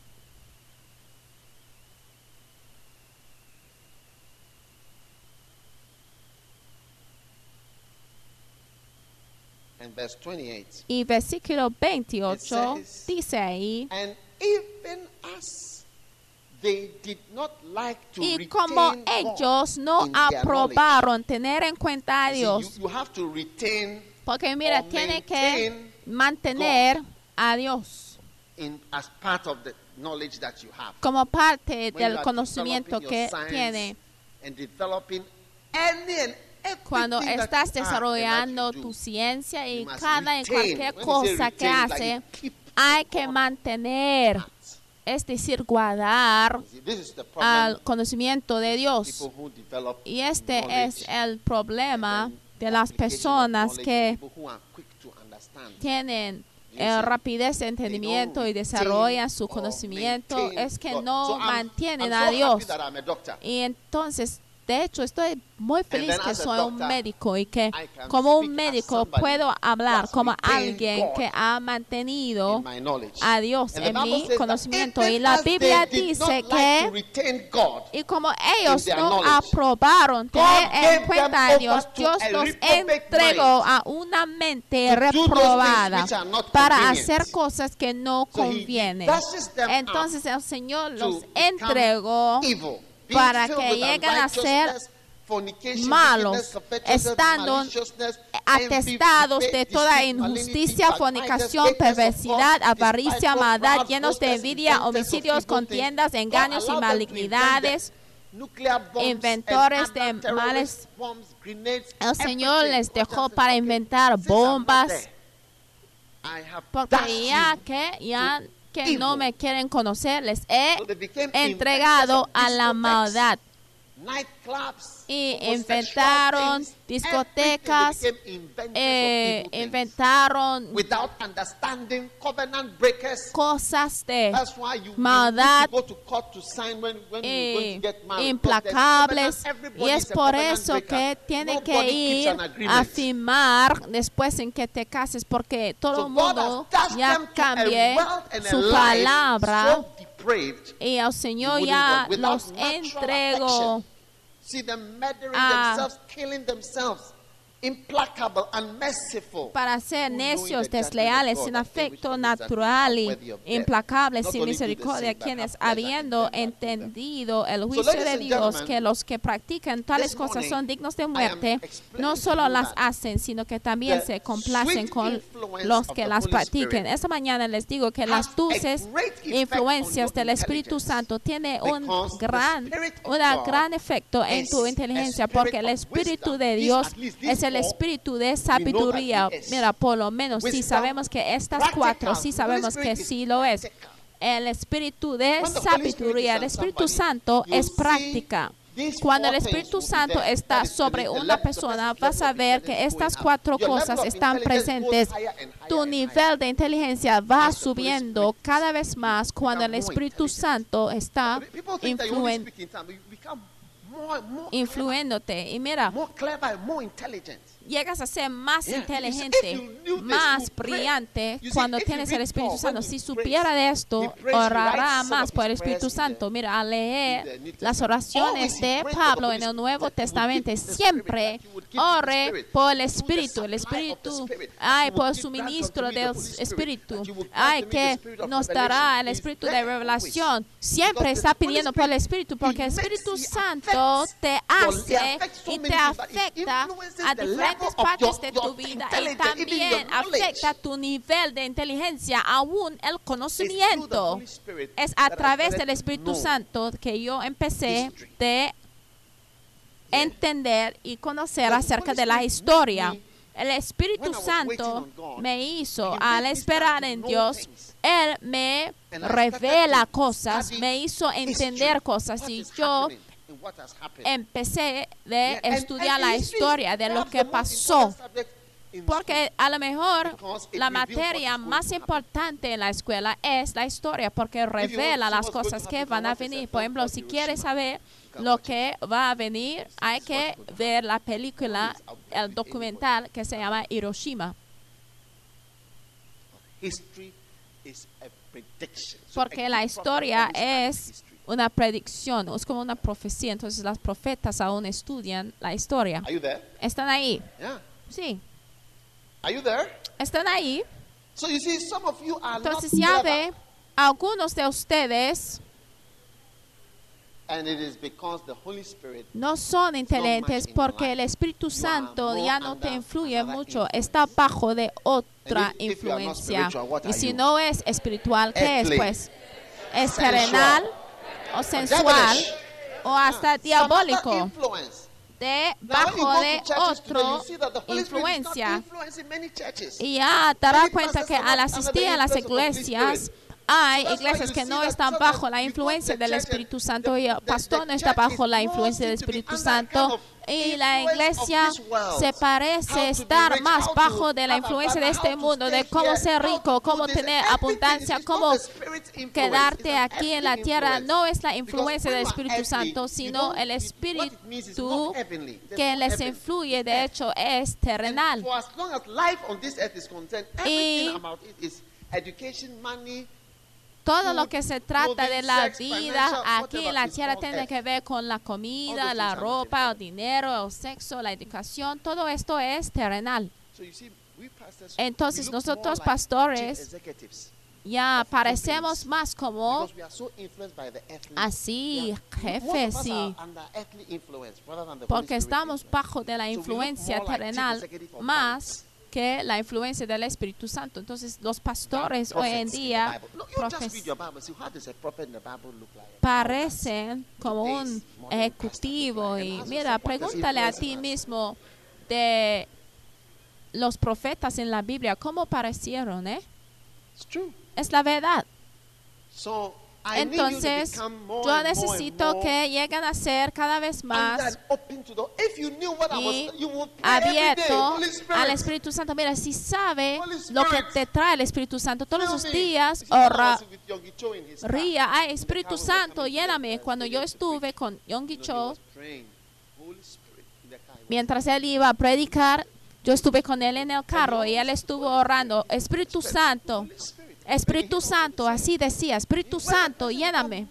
and verse 28, y versículo 28 It says- dice ahí, and even as they did not like to y como God ellos no aprobaron tener en cuenta a. Dios, You, see, you, you have to retain porque mira, tiene que mantener a Dios in as part of the knowledge that you have. como parte When del conocimiento que tiene. and developing any and Cuando estás desarrollando tu ciencia y cada y cualquier cosa que hace, hay que God mantener. Es decir, guardar al conocimiento de Dios. Y este es el problema de las personas que tienen eh, rapidez de entendimiento y desarrollan su conocimiento, es que no mantienen a Dios. Y entonces, de hecho, estoy muy feliz que soy un médico y que como un médico puedo hablar como alguien que ha mantenido a Dios en mi conocimiento. Y la Biblia dice que, y como ellos no aprobaron tener en cuenta a Dios, Dios los entregó a una mente reprobada para hacer cosas que no convienen. Entonces el Señor los entregó para que lleguen a ser malos, estando atestados de toda injusticia, fornicación, perversidad, avaricia, maldad, llenos de envidia, homicidios, contiendas, engaños y malignidades. inventores de males. El Señor les dejó para "Okay, inventar bombas. porque ya que ya que no me quieren conocer, les he entregado a la maldad y inventaron discotecas, eh, inventaron without understanding covenant breakers. cosas de maldad, need to go to court to sign when, when you're going eh, to get married. because there's covenant, implacables everybody y es por eso que tiene Nobody que ir a firmar después en que te cases porque todo el mundo ya cambie su palabra y al Señor wouldn't ya work. Without los natural entregó affection. Para ser necios, desleales, sin afecto natural y implacables, sin misericordia, quienes habiendo entendido el juicio de Dios, que los que practican tales cosas son dignos de muerte, no solo las hacen, sino que también se complacen con los que las practiquen. Esta mañana les digo que las dulces influencias del Espíritu. Santo tiene un gran, God gran efecto en tu inteligencia, porque el Espíritu de Dios es el four, Espíritu de sabiduría. Mira, por lo menos Wisdom, sabemos que estas cuatro, Holy sabemos que sí lo es. El Espíritu de sabiduría, el Espíritu Santo es práctica. Cuando el Espíritu Santo está sobre una persona, vas a ver que estas cuatro cosas están presentes. Tu nivel de inteligencia va subiendo cada vez más cuando el Espíritu. Santo está higher. Influyéndote. Y mira, llegas a ser más Yeah. inteligente, you más brillante see, cuando tienes el Espíritu Santo. Si supiera de esto, orará más por el Espíritu Santo. Mira, al leer las oraciones de Pablo en el Nuevo Testamento, siempre ore por el Espíritu, el Espíritu, ay, por give suministro del Espíritu, ay, que nos dará el Espíritu de revelación. Siempre está pidiendo por el Espíritu, porque el Espíritu Santo te hace y te afecta a level diferentes partes de tu vida y también afecta tu nivel de inteligencia, aún el conocimiento. Es a través del Espíritu Santo que yo empecé de entender y conocer acerca de la historia. El Espíritu Santo me hizo, al esperar en Dios. Él me revela cosas, me hizo entender cosas y yo empecé de estudiar la historia de lo que pasó. Porque a lo mejor la materia más importante en la escuela es la historia, porque revela las cosas que van a venir. Por ejemplo, si quieres saber lo que va a venir, hay que ver la película, el documental que se llama Hiroshima, porque la historia es. Una predicción, es como una profecía. Entonces, las profetas aún estudian la historia. Are you there? ¿Están ahí? Yeah. Sí, Are you there? están ahí. So you see, some of you are Entonces not ya ve, algunos de ustedes And it is because the Holy Spirit no son inteligentes porque el Espíritu Santo ya no te influye mucho, está bajo de otra if- if influencia. what Y si you? no es espiritual, ¿qué es Earthly. pues? ¿Es terrenal o sensual o hasta diabólico? influence. De otro influencia. Y ya Many cuenta que al asistir a las iglesias. Hay iglesias que no están bajo la influencia del Espíritu Santo y el the pastor no está bajo la influencia del Espíritu Santo. y la iglesia se parece estar más bajo de la influencia de este mundo, de cómo ser rico, cómo tener abundancia, cómo quedarte aquí en la tierra. No es la influencia del Espíritu Santo, sino el Espíritu que les influye, de hecho, es terrenal. Y- Todo lo que se trata de la vida aquí en la tierra tiene que ver con la comida, la ropa, el dinero, el sexo, la educación. Todo esto es terrenal. Entonces, nosotros pastores ya parecemos más como así jefes Holy porque estamos bajo de la influencia terrenal más. Que la influencia del Espíritu Santo. Entonces los pastores hoy en día parecen como un ejecutivo y mira, pregúntale a ti mismo de los profetas en la Biblia, ¿cómo parecieron? Eh? Es la verdad. So Entonces, yo necesito que lleguen a ser cada vez más y abierto al Espíritu Santo. Mira, si sabe lo que te trae el Espíritu Santo todos los días, ora, ría, ay, Espíritu Santo, lléname. Cuando yo estuve con he Cho, mientras él iba a predicar, yo estuve con él en el carro y él estuvo orando, Espíritu Santo. Espíritu Santo, así decía, Espíritu Santo, lléname.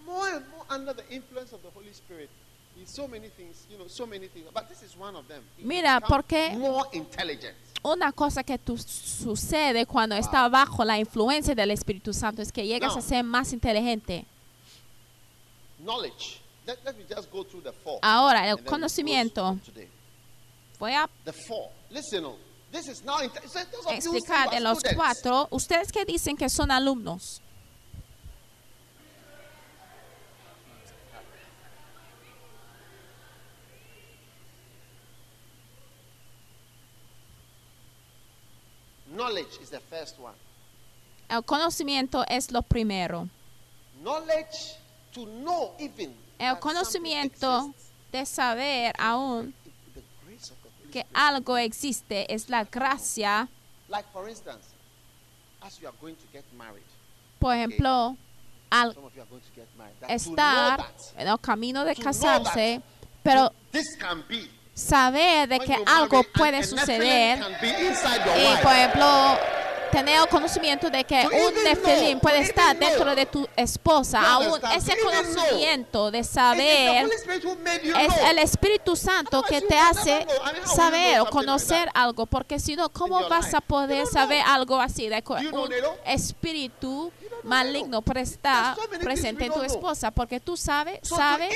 Mira, porque- more intelligent. Una cosa que tú sucede cuando está bajo la influencia del Espíritu Santo es que llegas a ser más inteligente. Knowledge. Let, let me just go through the four. Ahora, el conocimiento. Voy a Explicar de los cuatro, ustedes que dicen que son alumnos. Knowledge is the first one. El conocimiento es lo primero. Knowledge to know even. El conocimiento de saber aún The grace of the Holy que algo existe es la gracia. Like for instance, as you are going to get married, Por ejemplo, al married. Estar that en el camino de casarse, pero this can be. saber de que algo puede suceder y por ejemplo tener conocimiento de que un know, puede estar dentro de tu esposa, aún ese conocimiento de saber es el Espíritu Santo que te hace saber o conocer algo, porque si no, ¿cómo vas a poder saber algo así de un espíritu maligno puede estar presente en tu esposa? Porque tú sabes, sabes,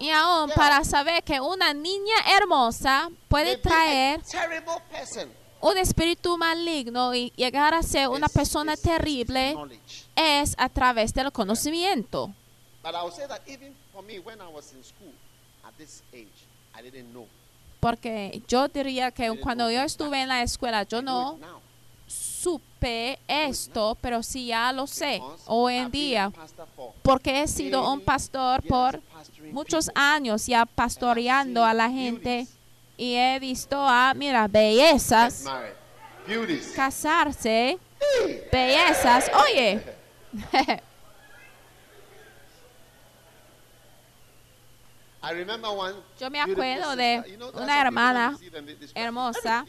y aún para saber que una niña hermosa puede traer. Un espíritu maligno y llegar a ser una persona terrible es a través del conocimiento. But I would say that even for me, when I was in school at this age, I didn't know. Porque yo diría que cuando yo estuve en la escuela, yo no supe esto, pero sí ya lo sé hoy en día, porque he sido un pastor por muchos años ya pastoreando a la gente y he visto a, mira, bellezas casarse, bellezas, oye, (laughs) Yo me acuerdo de una hermana hermosa.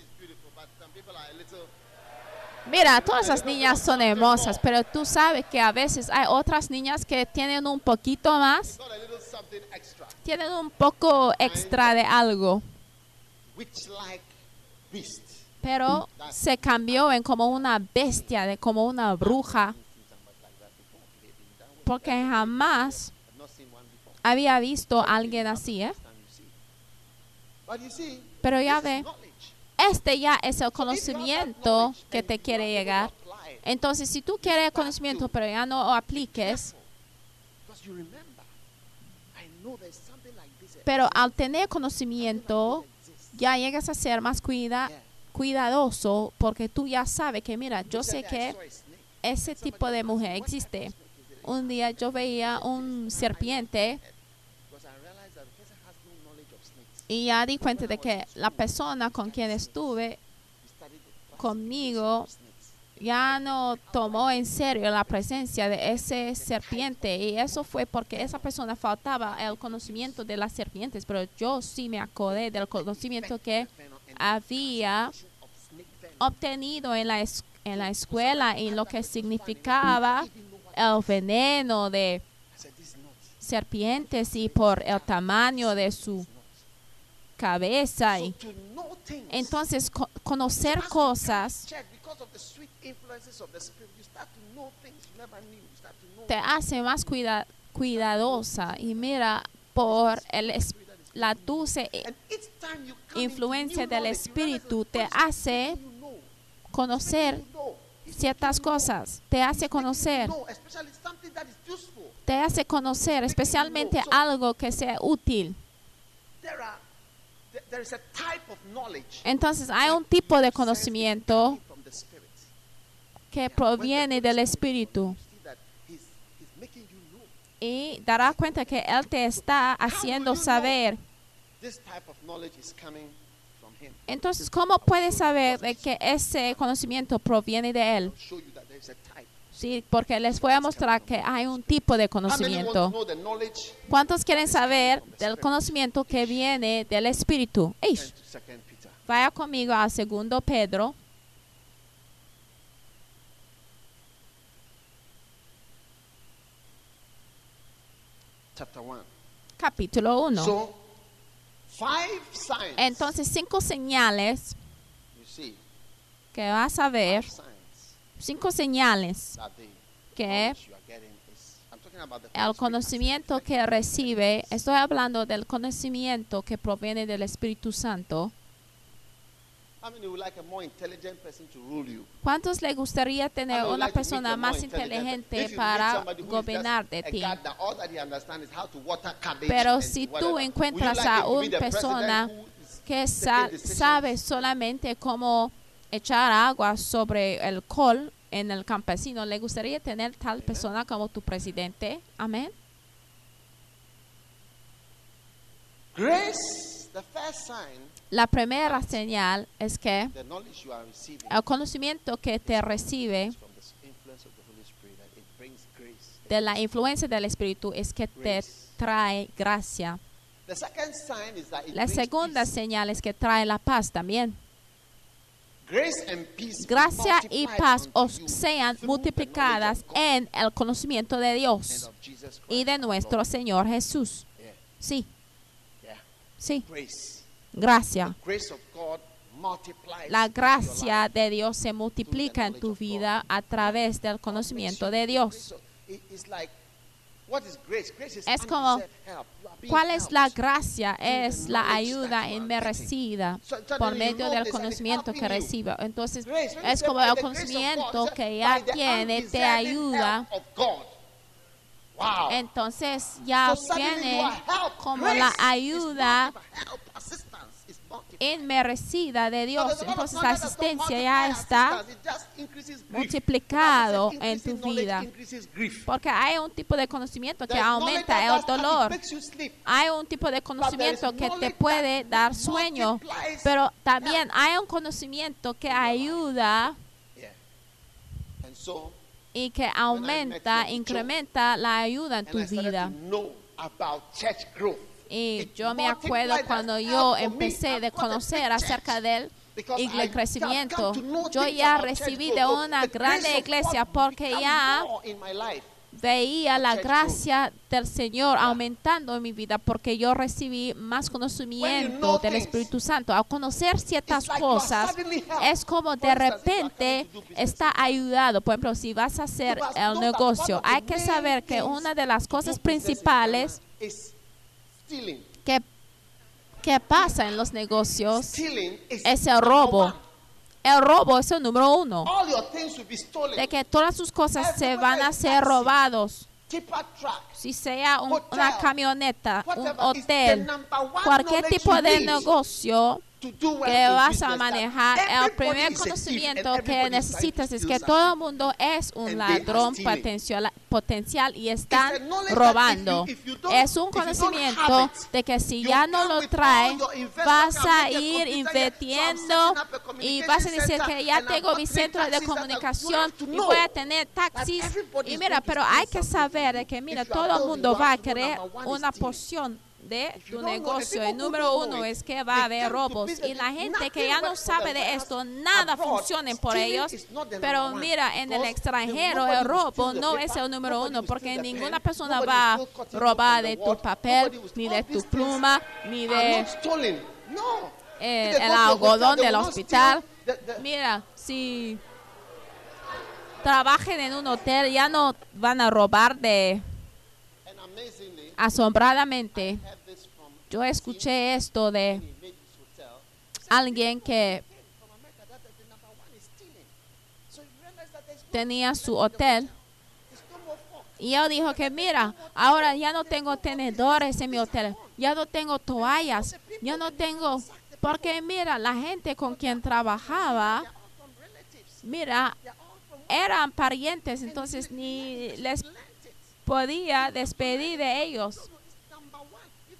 Mira, todas las niñas son hermosas, pero tú sabes que a veces hay otras niñas que tienen un poquito más, tienen un poco extra de algo. Pero se cambió en como una bestia, de como una bruja, porque jamás había visto a alguien así, ¿eh? Pero ya ve, este ya es el conocimiento que te quiere llegar. Entonces, si tú quieres conocimiento, pero ya no lo apliques, pero al tener conocimiento. Ya llegas a ser más cuida, cuidadoso porque tú ya sabes que, mira, yo sé que ese tipo de mujer existe. Un día yo veía un serpiente y ya di cuenta de que la persona con quien estuve conmigo. Ya no tomó en serio la presencia de ese serpiente y eso fue porque esa persona faltaba el conocimiento de las serpientes, pero yo sí me acordé del conocimiento que había obtenido en la, es- en la escuela y lo que significaba el veneno de serpientes y por el tamaño de su cabeza y. Entonces, co- conocer cosas te hace más cuida- cuidadosa y mira por el la dulce influencia del Espíritu te hace conocer ciertas cosas, te hace conocer, te hace conocer especialmente algo que sea útil. There are there- there is a type of knowledge Entonces hay un tipo de conocimiento coming from the Spirit. Que proviene del Espíritu y darás cuenta que Él te está haciendo saber. Entonces, ¿cómo puedes saber que ese conocimiento proviene de Él? Sí, porque les voy a mostrar que hay un tipo de conocimiento. ¿Cuántos quieren saber del conocimiento que viene del Espíritu? Vaya conmigo a segundo Pedro, Chapter 1. capítulo 1. So, five signs. Entonces, cinco señales you see, que vas a ver, cinco señales that the que el conocimiento que recibe, estoy hablando del conocimiento que proviene del Espíritu Santo. ¿Cuántos le gustaría tener una persona más inteligente para gobernar de ti? Pero si tú encuentras a una persona que sa- sabe solamente cómo echar agua sobre el col en el campesino, ¿le gustaría tener tal persona como tu presidente? Amén. Grace, La primera señal es que el conocimiento que te recibe de la influencia del Espíritu es que te trae gracia. The second sign is that it La segunda señal es que trae la paz también. Grace and peace be Gracia y paz os sean multiplicadas en el conocimiento de Dios y de nuestro. Señor Jesús. Sí. Sí, gracia. La gracia de Dios se multiplica en tu vida a través del conocimiento de Dios. Es como, ¿Cuál es la gracia? Es la ayuda inmerecida por medio del conocimiento que recibe. Entonces, es como el conocimiento que ya tiene, te ayuda. Wow. Entonces ya So helped. como Grace la ayuda inmerecida de Dios. Entonces la asistencia ya está multiplicado en tu vida. porque hay un tipo de conocimiento que aumenta el dolor. Hay un tipo de conocimiento que te puede dar sueño, pero también hay un conocimiento que ayuda y que aumenta, incrementa la ayuda en tu vida. Y yo me acuerdo cuando yo empecé de conocer acerca del el crecimiento. Yo ya recibí de una grande iglesia porque ya veía la gracia del Señor aumentando en mi vida porque yo recibí más conocimiento del Espíritu Santo. Al conocer ciertas cosas, es como de repente está ayudado. Por ejemplo, si vas a hacer el negocio, hay que saber que una de las cosas principales que, que pasa en los negocios es el robo. El robo es el número uno. De que todas sus cosas se van a ser robados. Si sea un- una camioneta, un hotel, cualquier tipo de negocio que vas a manejar, el everybody primer conocimiento que necesitas es que todo el mundo es un ladrón potencial, potencial y están robando. Es un conocimiento de que si ya no lo with trae, all your investment vas a ir invirtiendo y vas a decir que ya tengo mi centro de comunicación y voy a tener taxis. Y mira, pero hay que saber que, mira, todo el mundo va a querer una porción de tu negocio. El número uno es que va a haber robos y la gente que ya no sabe de esto, nada funciona por ellos. Pero mira, en el extranjero el robo no es el número uno porque ninguna persona va a robar de tu papel, ni de tu pluma, ni de. No. el, el algodón del hospital. Mira, si trabajen en un hotel, ya no van a robar de asombradamente. Yo escuché esto de alguien que tenía su hotel y él dijo que mira, ahora ya no tengo tenedores en mi hotel, ya no tengo toallas, ya no tengo, porque mira, la gente con quien trabajaba, mira, eran parientes, entonces ni les podía despedir de ellos.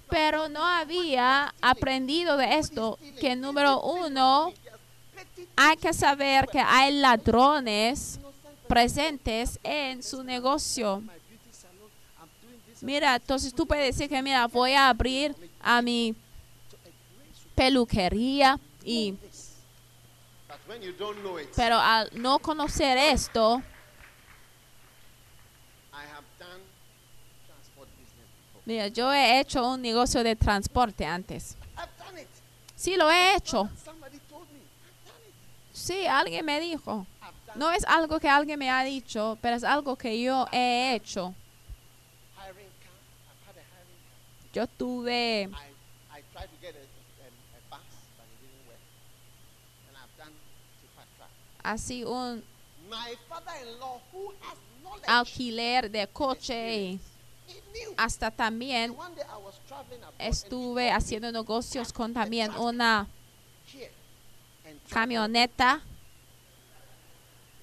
Pero no había aprendido de esto, que número uno, hay que saber que hay ladrones presentes en su negocio. Mira, entonces tú puedes decir que, mira, voy a abrir a mi peluquería y, pero al no conocer esto, I have done transport business before. Mira, yo he hecho un negocio de transporte antes. Sí, lo he hecho. Sí, alguien me dijo. No es algo que alguien me ha dicho, pero es algo que yo he hecho. Yo tuve, así un alquiler de coche. Hasta también estuve haciendo negocios con también una camioneta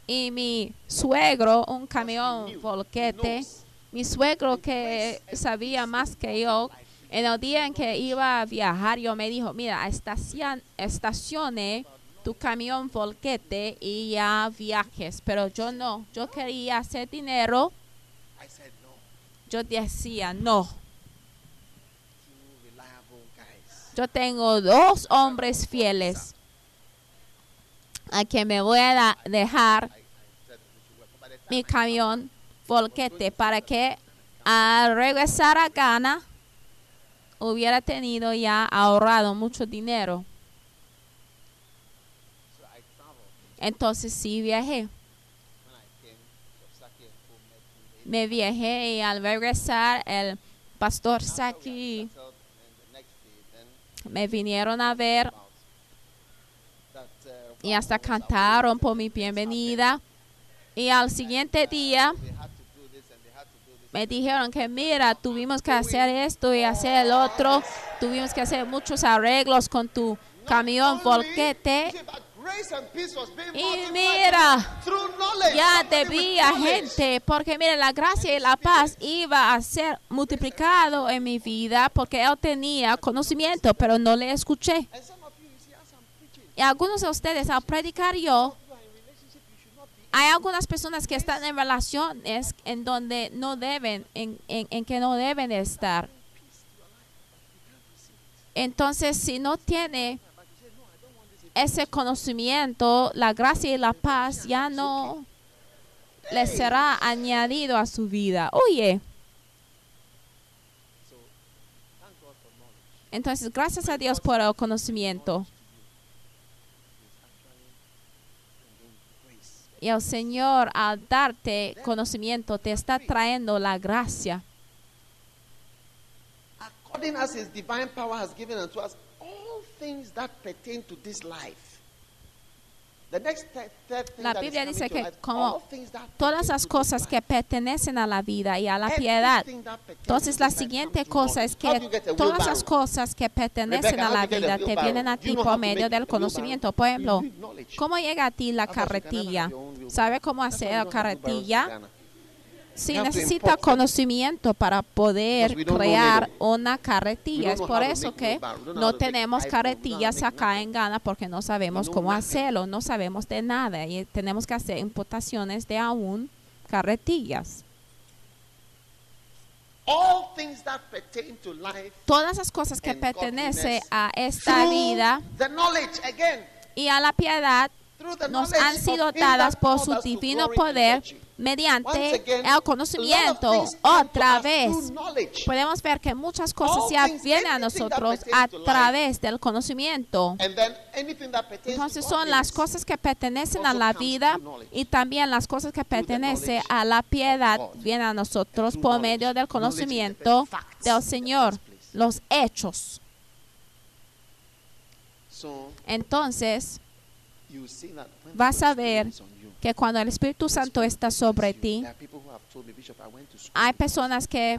y mi suegro un camión volquete. Mi suegro que sabía más que yo, en el día en que iba a viajar, yo me dijo, mira, estacion, estacione tu camión volquete y ya viajes. Pero yo no, yo quería hacer dinero. Yo decía, no, yo tengo dos hombres fieles a que me voy a dejar mi camión volquete para que al regresar a Ghana hubiera tenido ya ahorrado mucho dinero. Entonces sí viajé. When I came, Saki and co met me. Viajé y al regresar el pastor Saki me vinieron a ver. Uh, y hasta cantaron por mi bienvenida. Y al siguiente día me dijeron que mira, tuvimos que hacer esto y hacer el otro, tuvimos que hacer muchos arreglos con tu camión volquete. Y mira, ya debía gente, porque mira, la gracia y la paz iba a ser multiplicado en mi vida porque él tenía conocimiento, pero no le escuché. Y algunos de ustedes al predicar yo, hay algunas personas que están en relaciones en donde no deben, en, en, en que no deben de estar. Entonces, si no tiene ese conocimiento, la gracia y la paz ya no le será añadido a su vida. Oye, entonces gracias a Dios por el conocimiento. Y el Señor al darte conocimiento te está trayendo la gracia. According as his divine power has given unto us La Biblia dice to que como all things that Todas pertain las to this cosas que pertenecen a la vida y a la piedad. Entonces to la siguiente cosa es que todas las cosas que pertenecen a la vida te vienen a ti por medio del conocimiento. Por ejemplo. ¿cómo llega a ti la carretilla? ¿Sabe cómo hacer la carretilla? Sí, necesita conocimiento para poder crear una carretilla. Es por eso que no tenemos carretillas acá en Ghana porque no sabemos cómo hacerlo, no sabemos de nada y tenemos que hacer importaciones de aún carretillas. All things that pertain to life Todas las cosas que pertenecen a esta vida again y a la piedad nos han sido dadas por su divino poder. Mediante el conocimiento. Otra vez, podemos ver que muchas cosas ya vienen a nosotros a través del conocimiento. Entonces to son las cosas que pertenecen a la vida y también las cosas que pertenecen a la piedad vienen a nosotros por medio del conocimiento del Señor, los hechos. Entonces, vas a ver que cuando el Espíritu Santo está sobre ti, hay personas que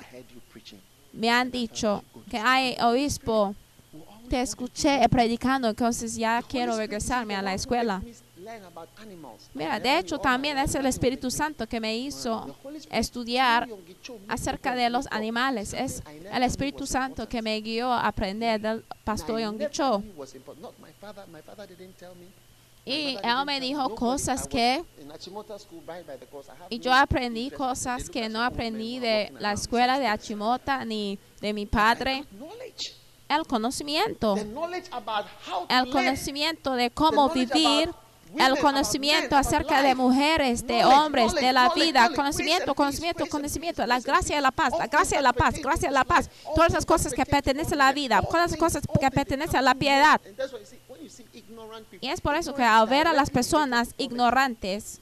me han dicho que hay obispo, te escuché predicando, entonces ya quiero regresarme a la escuela. Mira, de hecho también es el Espíritu Santo que me hizo estudiar acerca de los animales. Es el Espíritu Santo que me guió a aprender del pastor I Y él me dijo cosas que y yo aprendí cosas que no aprendí de la escuela de. Achimota ni de mi padre. El conocimiento, el conocimiento de cómo vivir, el conocimiento acerca de mujeres, de hombres, de la vida, conocimiento, conocimiento, conocimiento, la gracia de la paz, la gracia de la paz, gracia de la paz, todas las cosas que pertenecen a la vida, todas las cosas que pertenecen a la piedad. Y es por eso que al ver a las personas ignorantes,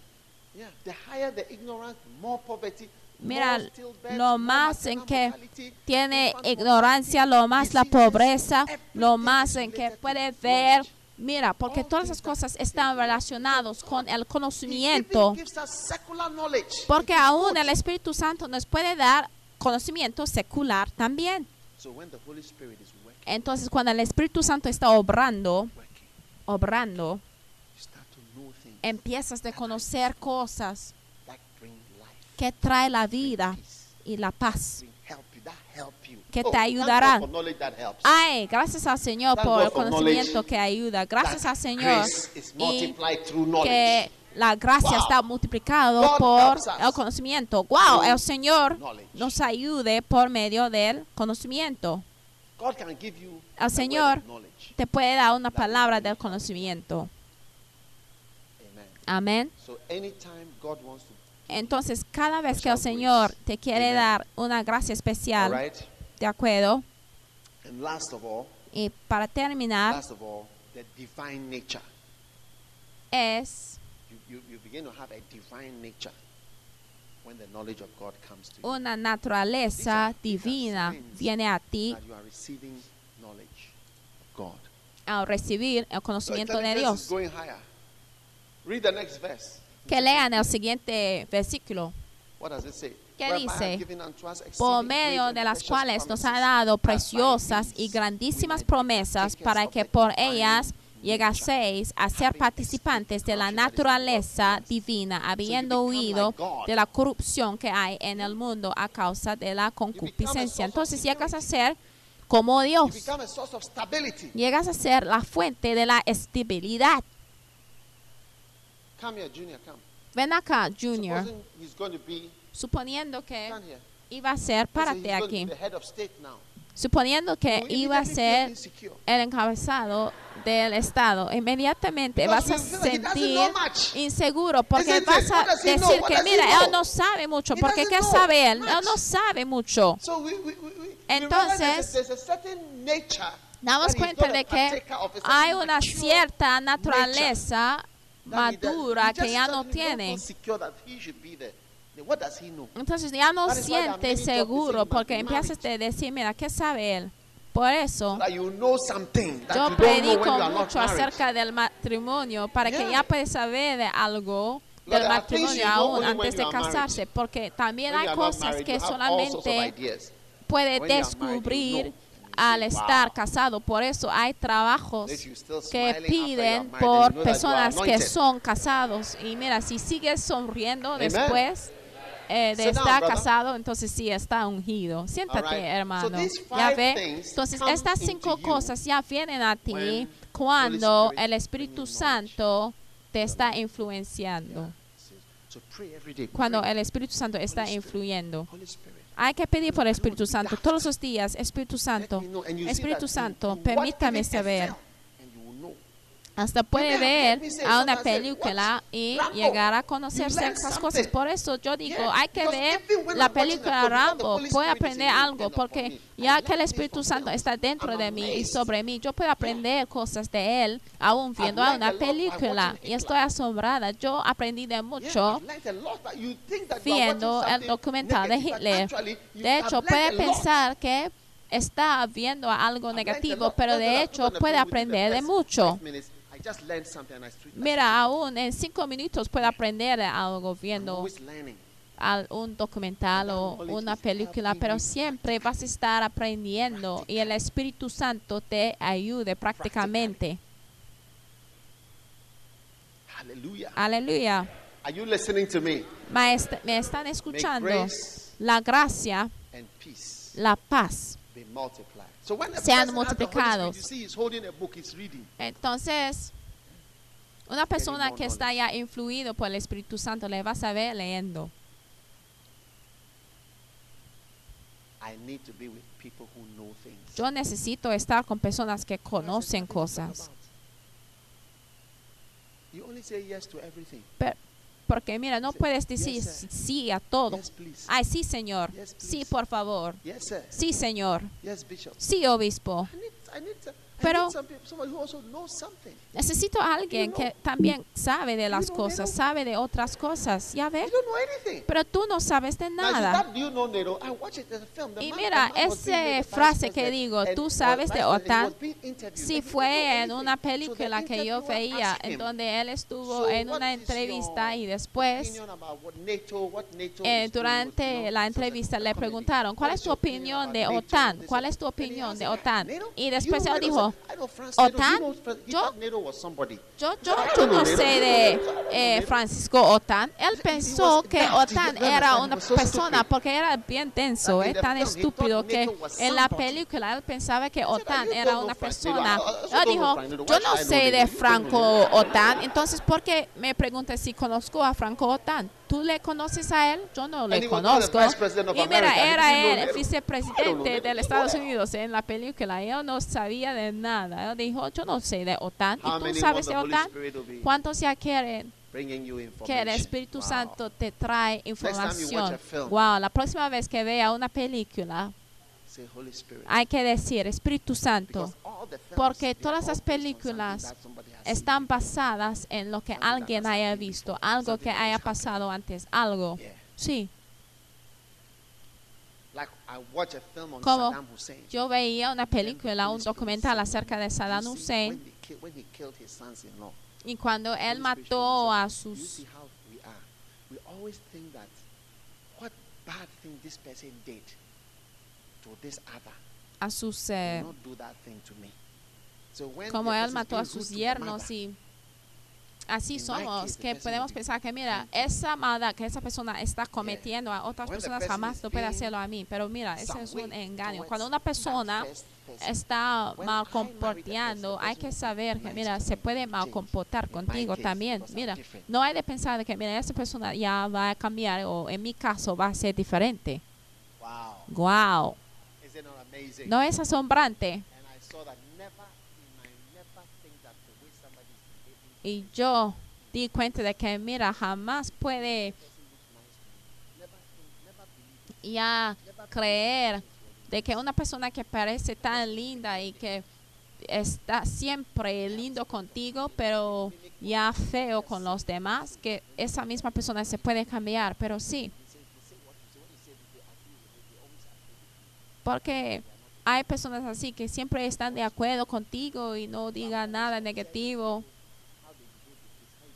Yeah, the higher the ignorance, more poverty, Mira, lo más en que tiene ignorancia, lo más la pobreza, lo más en que puede ver. Mira, porque todas esas cosas están relacionados con el conocimiento, porque aún el Espíritu Santo nos puede dar conocimiento secular también. So when the Holy Spirit is working, Entonces, cuando el Espíritu Santo está obrando, obrando, empiezas a conocer cosas que trae la vida y la paz. Que te thank God ayudarán. Ay, gracias al Señor por el conocimiento que ayuda. Gracias al Señor. Y que la gracia está multiplicado God por el conocimiento. Wow, el Señor nos ayude por medio del conocimiento. El a word Señor te puede dar una palabra del conocimiento. Amén. So anytime God wants to, Entonces, cada vez que el Señor te quiere dar una gracia especial. ¿de acuerdo? And last of all, Y para terminar, es una naturaleza divina viene a ti al recibir el conocimiento de Dios. Que lean el siguiente versículo. What does it say? ¿Qué dice? por medio de las cuales nos ha dado preciosas y grandísimas promesas para que por ellas nature, llegaseis a ser participantes de la naturaleza divina, habiendo huido de la corrupción que hay en el mundo a causa de la concupiscencia. Entonces llegas a ser como Dios, llegas a ser la fuente de la estabilidad. Ven acá, Junior, suponiendo que iba a ser, párate aquí, suponiendo que iba a ser el encabezado del Estado, inmediatamente vas a sentir inseguro porque vas a decir que mira, él no sabe mucho, porque ¿qué sabe él? Él no sabe mucho. Entonces, Damos cuenta de que hay una cierta naturaleza madura que ya no tiene. What does he know? Entonces ya no That is why there are siente many topics seguro porque empiezas a decir, mira, ¿qué sabe él? Por eso you know that yo predico mucho acerca del matrimonio para que Yeah. ya puedes saber de algo del things matrimonio aún antes de are married. casarse, porque también When hay cosas married, que solamente puede When married, you descubrir know. al estar "Wow." casado. Por eso hay trabajos que piden por personas que son casados. Y mira, si sigues sonriendo Amen. después eh, de down, estar brother. casado, entonces sí está ungido. Siéntate, right. hermano. So ya ve. Entonces estas cinco cosas ya vienen a ti cuando el Espíritu. Santo te está influenciando. Cuando el Espíritu Santo está influyendo. Hay que pedir por el Espíritu Santo todos los días. Espíritu Santo, Espíritu Santo, permítame saber. Excel, and you will know. Hasta puede ver a una película "What? y llegar a esas something." cosas. Por eso yo digo, hay que ver la película Rambo, puedo is aprender algo porque ya que el Espíritu Santo está dentro de mí y sobre mí, yo puedo aprender cosas de Él aún viendo a una película y estoy asombrada. Yo aprendí de mucho viendo el documental de Hitler. De hecho, puede pensar que está viendo algo negativo, pero de hecho puede aprender de mucho. Mira, aún en cinco minutos puede aprender algo viendo un documental o una película, pero siempre vas a estar aprendiendo y el Espíritu Santo te ayude prácticamente. Aleluya. Me? Están escuchando. La gracia, la paz. Sean multiplicados. Entonces, una persona que está ya influido por el Espíritu Santo le vas a ver leyendo. I need to be with people who know things. Yo necesito estar con personas que conocen cosas. Pero- porque mira, no puedes decir sí a todo. Ay, sí, señor. Sí, por favor. Sí, señor. Sí, obispo. Pero-. Necesito a alguien que también sabe de las cosas, sabe de otras cosas. ¿Ya ves? don't know anything. Pero tú no sabes de nada. Y mira, esa frase que digo, tú sabes de OTAN. Sí fue en una película que yo veía, en donde él estuvo "So en una is entrevista y después eh, durante la entrevista le preguntaron, ¿cuál es tu opinión de OTAN? ¿Cuál es tu that?" And he opinión de OTAN? "NATO? Y después él NATO?" dijo, I know France NATO. "OTAN? You know Fran- he Yo-. Yo, yo, yo no sé de eh. Francisco OTAN. Él pensó que didn't era una persona porque era bien denso, es the tan estúpido que en la película él pensaba que "You era una persona. Él dijo, yo no sé de Franco OTAN. Entonces, ¿por qué me preguntas si conozco a Franco OTAN? ¿Tú le conoces a él? Yo no le conozco. Y mira, era el vicepresidente de Estados Unidos en la película. Él no sabía de nada. Él dijo, yo no sé de OTAN. ¿Y tú sabes de OTAN? ¿Cuántos ya quieren que el? Espíritu. Santo te trae información? Wow, la próxima vez que vea una película, hay que decir Espíritu Santo, porque todas las películas están basadas en lo que alguien haya visto, algo que haya pasado antes, algo. Sí, Como yo veía una película, un documental acerca de Saddam Hussein. y cuando él mató a sus see how we are. We always think that what bad thing this person did to this other a sus eh, como él mató a sus yernos y así somos que podemos pensar que mira esa maldad que esa persona está cometiendo a otras personas person jamás no puede hacerlo a mí. Pero mira ese es un engaño. cuando una persona está mal comportando hay que saber que mira se puede mal comportar contigo también. mira no hay de pensar que mira esa persona ya va a cambiar o en mi caso va a ser diferente. Wow. no es asombrante And I saw that never in my never think that the way somebody is behaving, y yo di cuenta de que mira jamás puede ya creer de que una persona que parece tan linda y que está siempre lindo contigo, pero ya feo con los demás, que esa misma persona se puede cambiar, pero sí. Porque hay personas así que siempre están de acuerdo contigo y no digan nada negativo,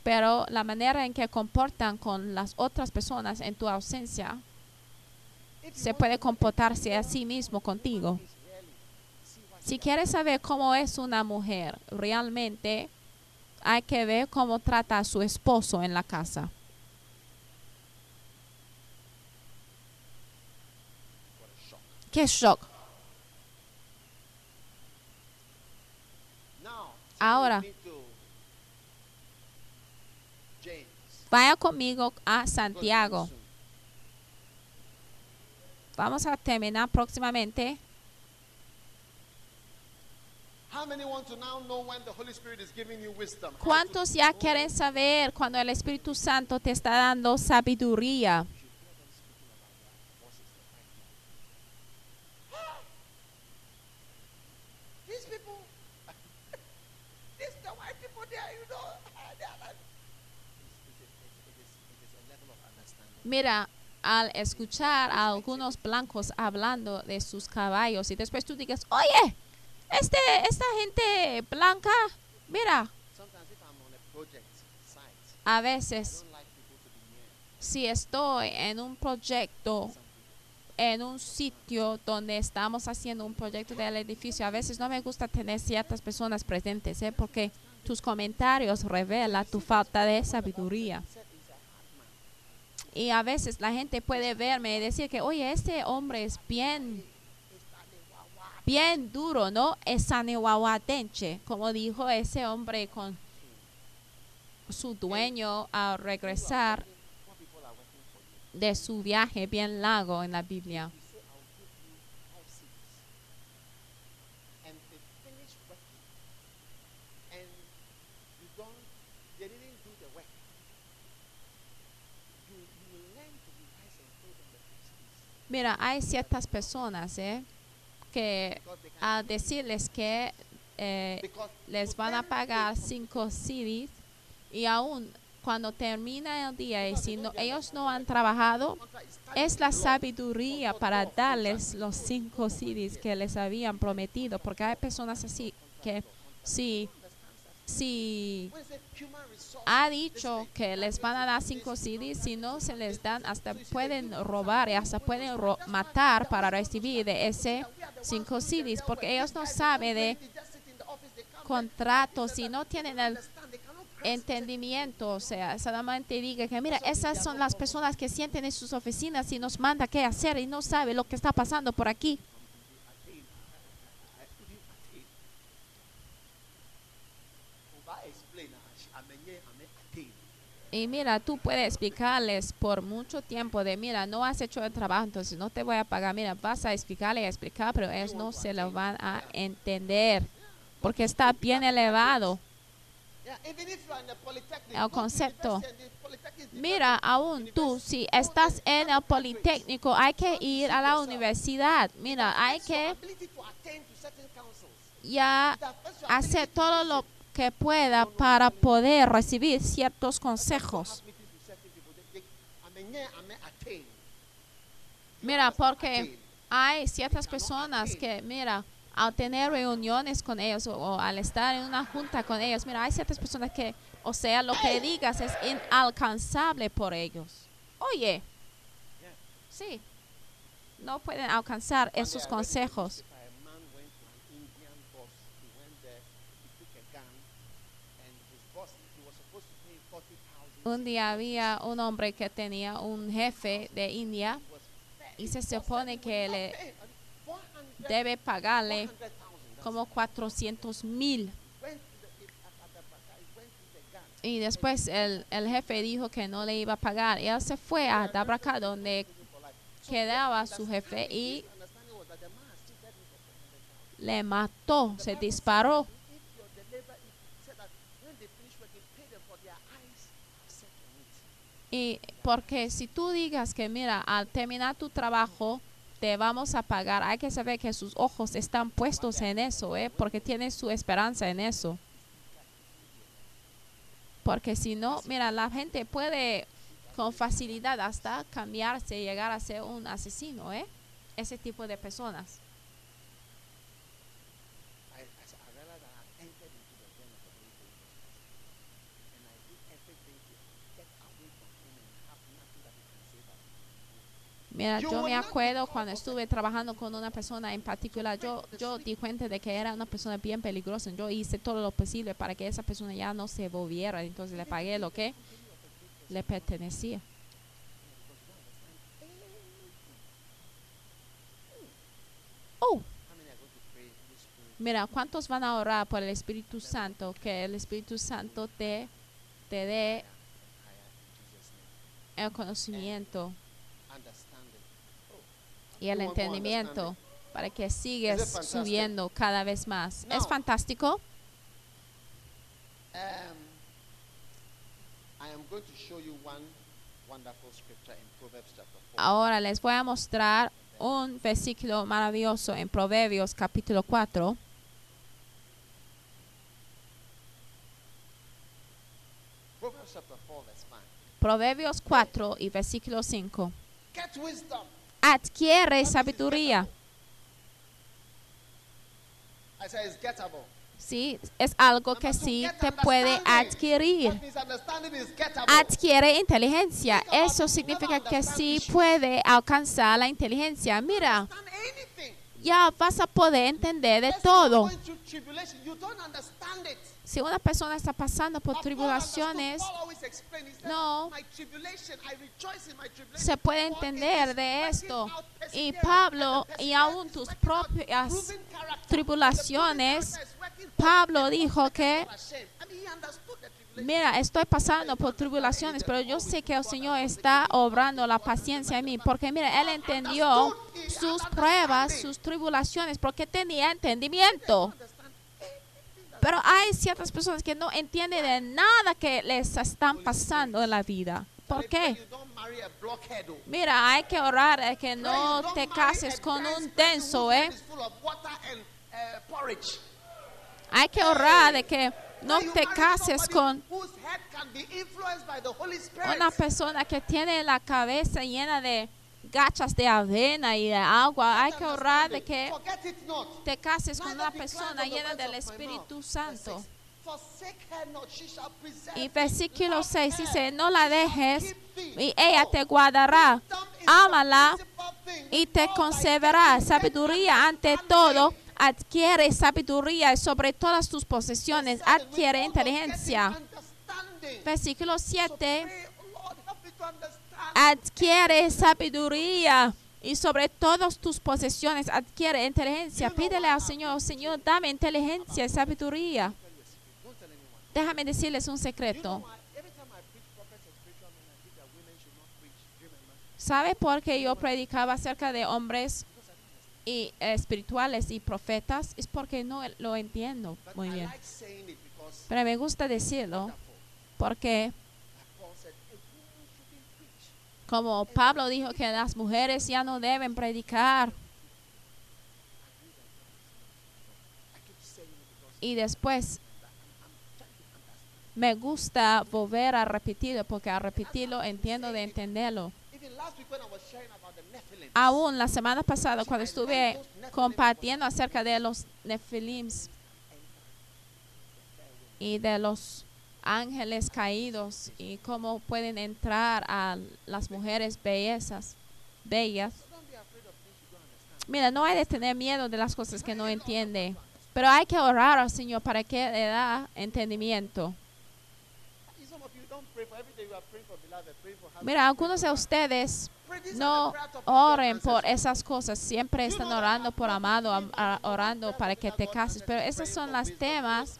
pero la manera en que comportan con las otras personas en tu ausencia se puede comportarse a sí mismo contigo. Si quieres saber cómo es una mujer realmente, hay que ver cómo trata a su esposo en la casa. Qué shock. Ahora. take me to James. Vaya conmigo a Go Santiago. Vamos a terminar próximamente. ¿Cuántos ya quieren saber cuando el Espíritu Santo te está dando sabiduría? These people, these the white people there, you know, they are like. It is, it is, it is a level of understanding. Mira, al escuchar a algunos blancos hablando de sus caballos y después tú digas, oye, este, esta gente blanca, mira, a veces si estoy en un proyecto, en un sitio donde estamos haciendo un proyecto del edificio, a veces no me gusta tener ciertas personas presentes, ¿eh? porque tus comentarios revelan tu falta de sabiduría. Y a veces la gente puede verme y decir que, oye, este hombre es bien, bien duro, ¿no? Es sanehuahuatenche, como dijo ese hombre con su dueño al regresar de su viaje bien largo en la Biblia. You say, I'll give you five cities. And they finish working. And you don't, they didn't do the work. You, you will learn to revise and pay them the five cities. Mira, hay ciertas personas, ¿eh? Que al decirles que eh, les van a pagar cinco CDs y aún cuando termina el día y si no, ellos no han trabajado, es la sabiduría para darles los cinco CDs que les habían prometido, porque hay personas así que si, si Ha dicho que les van a dar cinco CDs, si no se les dan, hasta pueden robar y hasta pueden matar para recibir de ese cinco CDs, porque ellos no saben de contratos y no tienen el entendimiento, o sea, solamente diga que mira, esas son las personas que sienten en sus oficinas y nos manda qué hacer y no sabe lo que está pasando por aquí. Y mira, tú puedes explicarles por mucho tiempo de, mira, no has hecho el trabajo, entonces no te voy a pagar. Mira, vas a explicarle y explicar, pero ellos no se lo van a entender porque está bien elevado. El concepto. Mira, aún tú, si estás en el Politécnico, hay que ir a la universidad. Mira, hay que ya hacer todo lo que pueda para poder recibir ciertos consejos. Mira, porque hay ciertas personas que, mira, al tener reuniones con ellos o, al estar en una junta con ellos, mira, hay ciertas personas que, o sea, lo que digas es inalcanzable por ellos. Oye, sí, no pueden alcanzar esos consejos. newspaper, A man went to an Indian boss. He went there, he took a gun, and his boss, he was supposed to pay 40,000. Un día había un hombre que tenía un jefe de India y se supone que le not pay. I mean, 400 debe pagarle 400,000. That's como 400 mil. Y después el, el jefe dijo que no le iba a pagar. Y él se fue a Dabraca donde quedaba su jefe y His understanding was that the man has cheated me for 400,000. le mató, se disparó. If your the labor, he said that when they finish working, pay them for their eyes are set on it. Y porque si tú digas que mira, al terminar tu trabajo te vamos a pagar, hay que saber que sus ojos están puestos en eso, ¿eh? porque tienen su esperanza en eso. Porque si no, mira, la gente puede con facilidad hasta cambiarse y llegar a ser un asesino, ¿eh? Ese tipo de personas. I, I, s- I realized that I had entered into the realm of the Holy Ghost. And I did everything to get away from him and have nothing that he can say that. Mira, yo me acuerdo cuando estuve trabajando con una persona en particular, yo, yo di cuenta de que era una persona bien peligrosa. Yo hice todo lo posible para que esa persona ya no se volviera. Entonces le pagué lo que le pertenecía. Oh, mira, ¿cuántos van a orar por el Espíritu Santo? Que el Espíritu Santo te, te dé el conocimiento. Y el entendimiento. para que fantastic? subiendo cada vez más. Now- Es fantástico. Um, I am going to show you one wonderful scripture in Proverbs chapter 4. Ahora les voy a mostrar un versículo maravilloso en Proverbios capítulo 4. Proverbs chapter 4, verse 5. Proverbios 4 y versículo 5. Get wisdom. Adquiere sabiduría. Sí, es algo que sí te puede adquirir. Adquiere inteligencia. Eso significa que sí puede alcanzar la inteligencia. Mira. Ya vas a poder entender de todo. Si una persona está pasando por tribulaciones, no "My tribulation, I rejoice in my tribulation, se puede entender de esto. Y Pablo, y aún tus propias tribulaciones, Pablo dijo que, mira, estoy pasando por tribulaciones, pero yo sé que el Señor está obrando la paciencia en mí, porque mira, él entendió sus pruebas, sus tribulaciones, porque tenía entendimiento. Pero hay ciertas personas que no entienden de nada que les están pasando en la vida. ¿Por qué? Mira, hay que orar de que no te cases con un whose ¿eh? porridge. Hay que orar de que no te cases con una persona que tiene la cabeza llena de gachas de avena y de agua. Hay que orar de que te cases con una persona llena del Espíritu. Santo. Y versículo Love 6 her, dice, no la dejes y ella te guardará. Ámala y te getting, Sabiduría ante todo. Adquiere sabiduría y sobre todas tus posesiones. Adquiere inteligencia. Versículo So 7. pray, oh Lord, help me to understand. adquiere sabiduría y sobre todas tus posesiones adquiere inteligencia. Pídele al Señor, Señor, dame inteligencia y sabiduría. Déjame decirles un secreto. ¿Sabe por qué yo predicaba acerca de hombres y eh, espirituales y profetas? Es porque no lo entiendo muy bien. Pero me gusta decirlo porque, como Pablo dijo que las mujeres ya no deben predicar. Y después me gusta volver a repetirlo porque al repetirlo entiendo de entenderlo. Aún la semana pasada cuando estuve compartiendo acerca de los Nefilims y de los ángeles caídos y cómo pueden entrar a las mujeres bellezas, bellas. Mira, no hay de tener miedo de las cosas que no entiende, pero hay que orar al Señor para que le da entendimiento. Mira, algunos de ustedes No oren por esas cosas, siempre están orando por amado, orando para que te cases, pero esos son los temas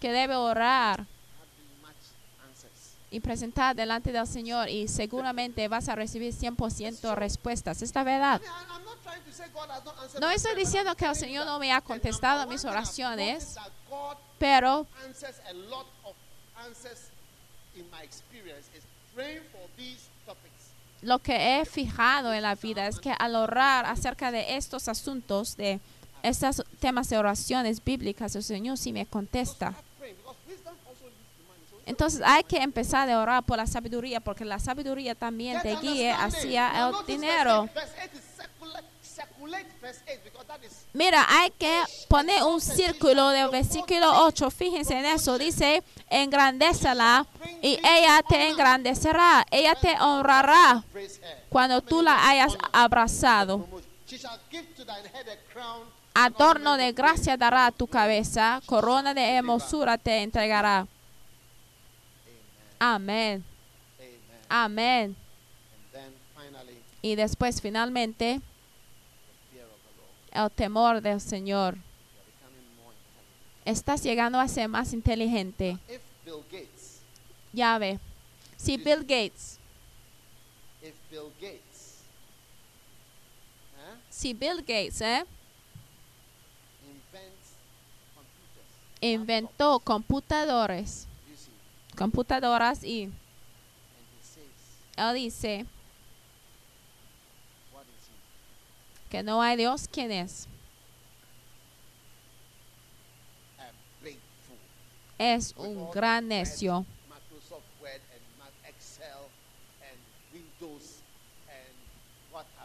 que debe orar y presentar delante del Señor y seguramente vas a recibir 100% respuestas. Esta verdad. No estoy diciendo que el Señor no me ha contestado mis oraciones, pero lo que he fijado en la vida es que al orar acerca de estos asuntos, de estos temas de oraciones bíblicas, el Señor sí me contesta. Entonces hay que empezar a orar por la sabiduría, porque la sabiduría también te understanding. hacia el dinero. Mira, hay que poner un círculo del versículo 8. Fíjense en eso. Dice, engrandécela y ella te engrandecerá. Ella te honrará cuando tú la hayas abrazado. Adorno de gracia dará a tu cabeza, corona de hermosura te entregará. Amén, amén. Y después finalmente el temor del Señor. Estás llegando a ser más inteligente. Ya ve. Si Bill Gates. Si Bill Gates, ¿eh? ¿eh? Inventó computadores. Computadoras y. Él dice. Que no hay Dios, ¿quién es? Es un gran necio.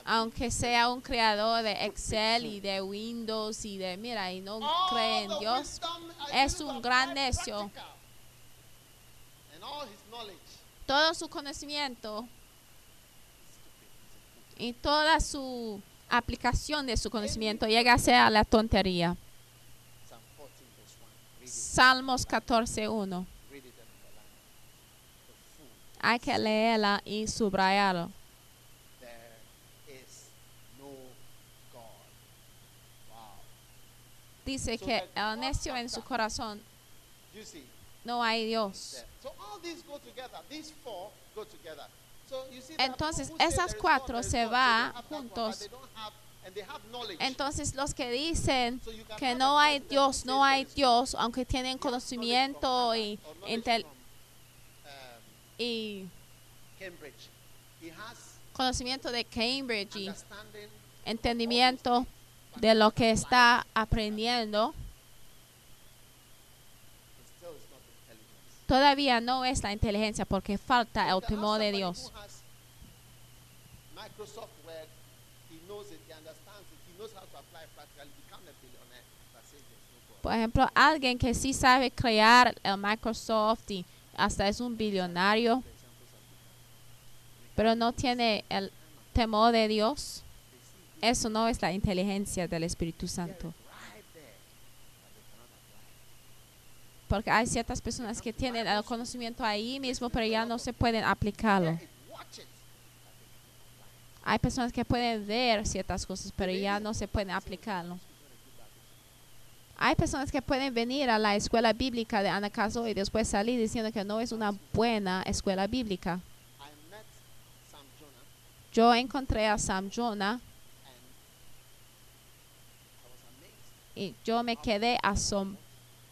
Aunque sea un creador de Excel y de Windows y de, mira, y no cree en Dios, es un gran necio. todo su conocimiento y toda su aplicación de su conocimiento llega a la tontería. Psalm 14 verse 1. Read it. Salmos 14.1. Read it and underline it. The fool. Hay que leerla y subrayarlo. There is no God. Wow. Dice que el necio en su corazón no hay Dios. Entonces, esas cuatro se God, va they don't have that one, juntos. Entonces los que dicen que no hay Dios, no hay. Dios, aunque tienen conocimiento y, y conocimiento de Cambridge y entendimiento de lo que está aprendiendo, It still is not intelligence. Todavía no es la inteligencia porque falta el temor de Dios. Por ejemplo, alguien que sí sabe crear el Microsoft y hasta es un billonario, pero no tiene el temor de Dios, eso no es la inteligencia del Espíritu it Santo. right there, but they cannot apply it. Porque hay ciertas personas que tienen el conocimiento ahí mismo, pero ya no se pueden aplicarlo. Hay personas que pueden ver ciertas cosas, pero ya no se pueden aplicarlo. Hay personas que pueden venir a la escuela bíblica de Anacaso y después salir diciendo que no es una buena escuela bíblica. Yo encontré a Sam Jonah y yo me quedé asombrado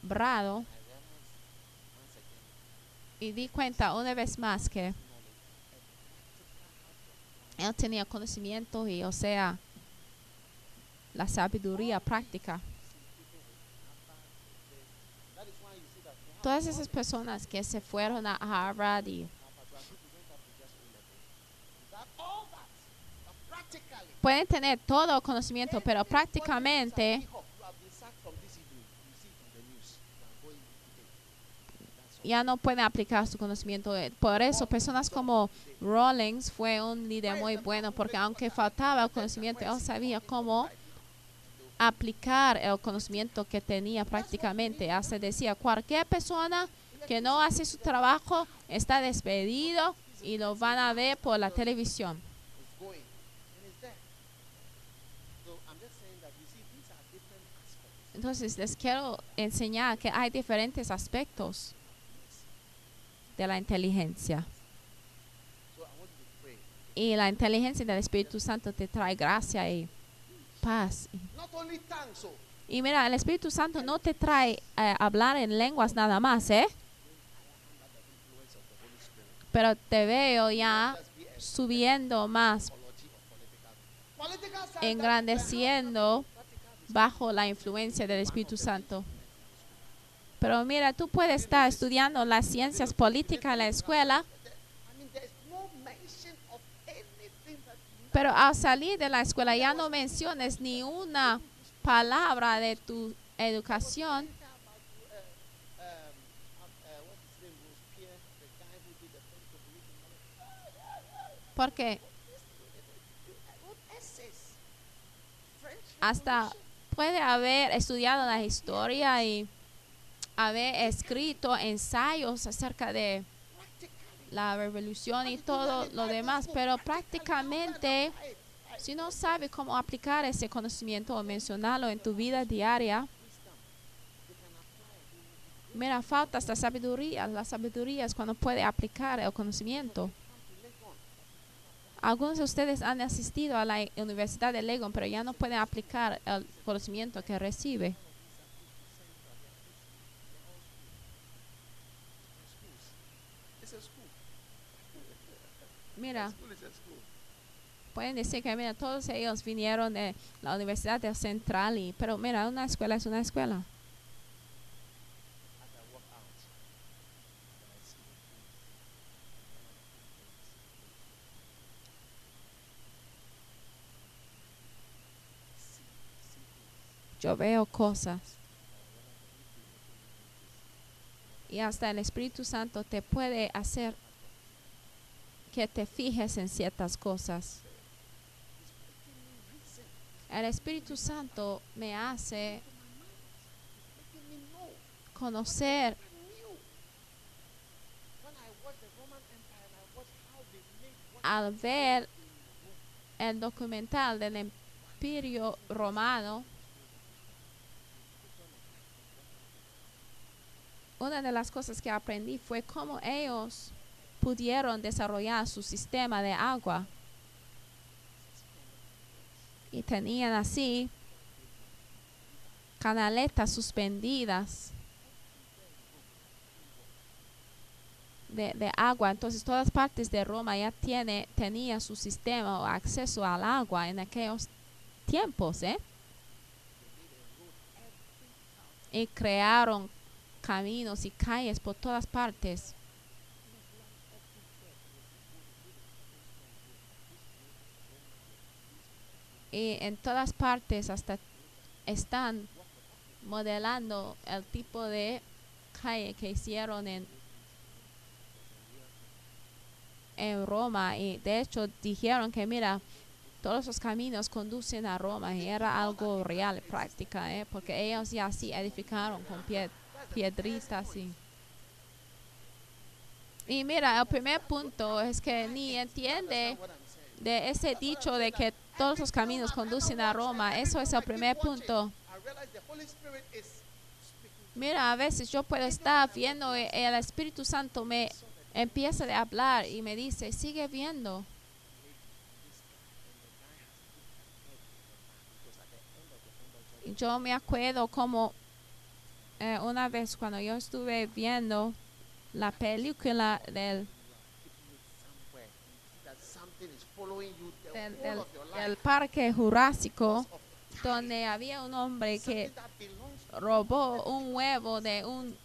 I realized once again y di cuenta una vez más que él tenía conocimiento y, o sea, la sabiduría práctica. Todas esas personas que se fueron a Harvard y pueden tener todo conocimiento, pero prácticamente is at Hop, You have been sacked from this evening. You see it in the news. You are going today. That's all. Ya no pueden aplicar su conocimiento. Por eso, personas como Rawlings fue un líder muy bueno, porque aunque faltaba el conocimiento, él sabía cómo aplicar el conocimiento que tenía prácticamente. Hasta decía, cualquier persona que no hace su trabajo está despedido y lo van a ver por la televisión. Entonces, les quiero enseñar que hay diferentes aspectos de la inteligencia. Y la inteligencia del Espíritu Santo te trae gracia y paz. Y mira, el Espíritu Santo no te trae eh, hablar en lenguas nada más, ¿eh? Pero te veo ya subiendo más, engrandeciendo bajo la influencia del Espíritu Santo. Pero mira, tú puedes estar estudiando las ciencias políticas en la escuela, pero al salir de la escuela ya no menciones ni una palabra de tu educación. Porque hasta puede haber estudiado la historia y haber escrito ensayos acerca de la revolución y todo lo demás, pero prácticamente si no sabe cómo aplicar ese conocimiento o mencionarlo en tu vida diaria, mira, falta esta sabiduría. La sabiduría es cuando puede aplicar el conocimiento. Algunos de ustedes han asistido a la Universidad de Legon, pero ya no pueden aplicar el conocimiento que recibe. Mira, pueden decir que mira, todos ellos vinieron de la Universidad del Central, y, pero mira, una escuela es una escuela. Yo veo cosas. Y hasta el Espíritu Santo te puede hacer que te fijes en ciertas cosas. El Espíritu Santo me hace conocer al ver el documental del Imperio Romano, una de las cosas que aprendí fue cómo ellos pudieron desarrollar su sistema de agua. Y tenían así canaletas suspendidas de, agua. Entonces todas partes de Roma ya tiene, tenía su sistema o acceso al agua en aquellos tiempos, ¿eh? Y crearon caminos y calles por todas partes. Y en todas partes hasta están modelando el tipo de calle que hicieron en, en Roma y de hecho dijeron que mira todos los caminos conducen a Roma y era algo real práctica ¿eh? porque ellos ya sí edificaron con pie- piedritas y y mira el primer punto es que ni entiende de ese dicho de que todos los caminos conducen a Roma eso es el primer punto. Mira, a veces yo puedo estar viendo y el Espíritu Santo me empieza a hablar y me dice, sigue viendo. Yo me acuerdo como eh, una vez cuando yo estuve viendo la película del- life. parque jurásico donde había un hombre que robó un huevo de un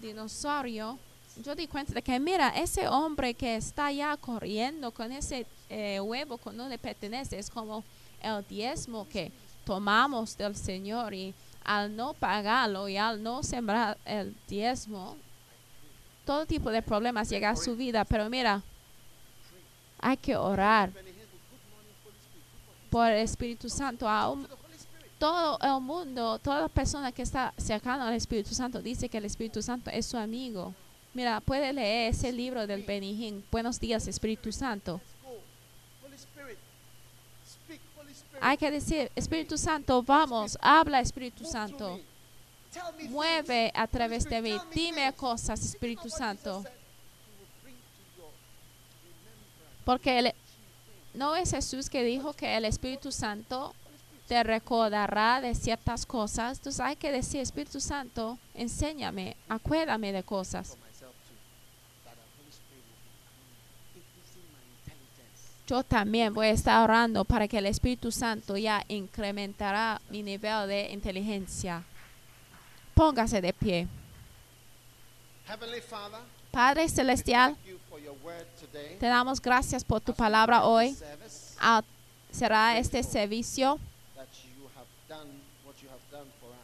dinosaurio, yo di cuenta de que, mira, ese hombre que está ya corriendo con ese eh, huevo que no le pertenece es como el diezmo que tomamos del Señor y al no pagarlo y al no sembrar el diezmo, todo tipo de problemas llega a su vida. Pero mira, hay que orar por el Espíritu Santo. Aún todo el mundo, toda persona que está cercana al Espíritu Santo dice que el Espíritu Santo es su amigo. Mira, puede leer ese libro del Benijín. Buenos días, Espíritu Santo. Hay que decir, Espíritu Santo, vamos, habla, Espíritu Santo. Mueve a través de mí. Dime cosas, Espíritu Santo. Porque el- no es Jesús que dijo que el Espíritu Santo te recordará de ciertas cosas. Entonces hay que decir, Espíritu Santo, enséñame, acuérdame de cosas. Yo también voy a estar orando para que el Espíritu Santo ya incrementará mi nivel de inteligencia. Póngase de pie. Heavenly Father, Padre Celestial, te damos gracias por tu palabra hoy. Ah, será este servicio.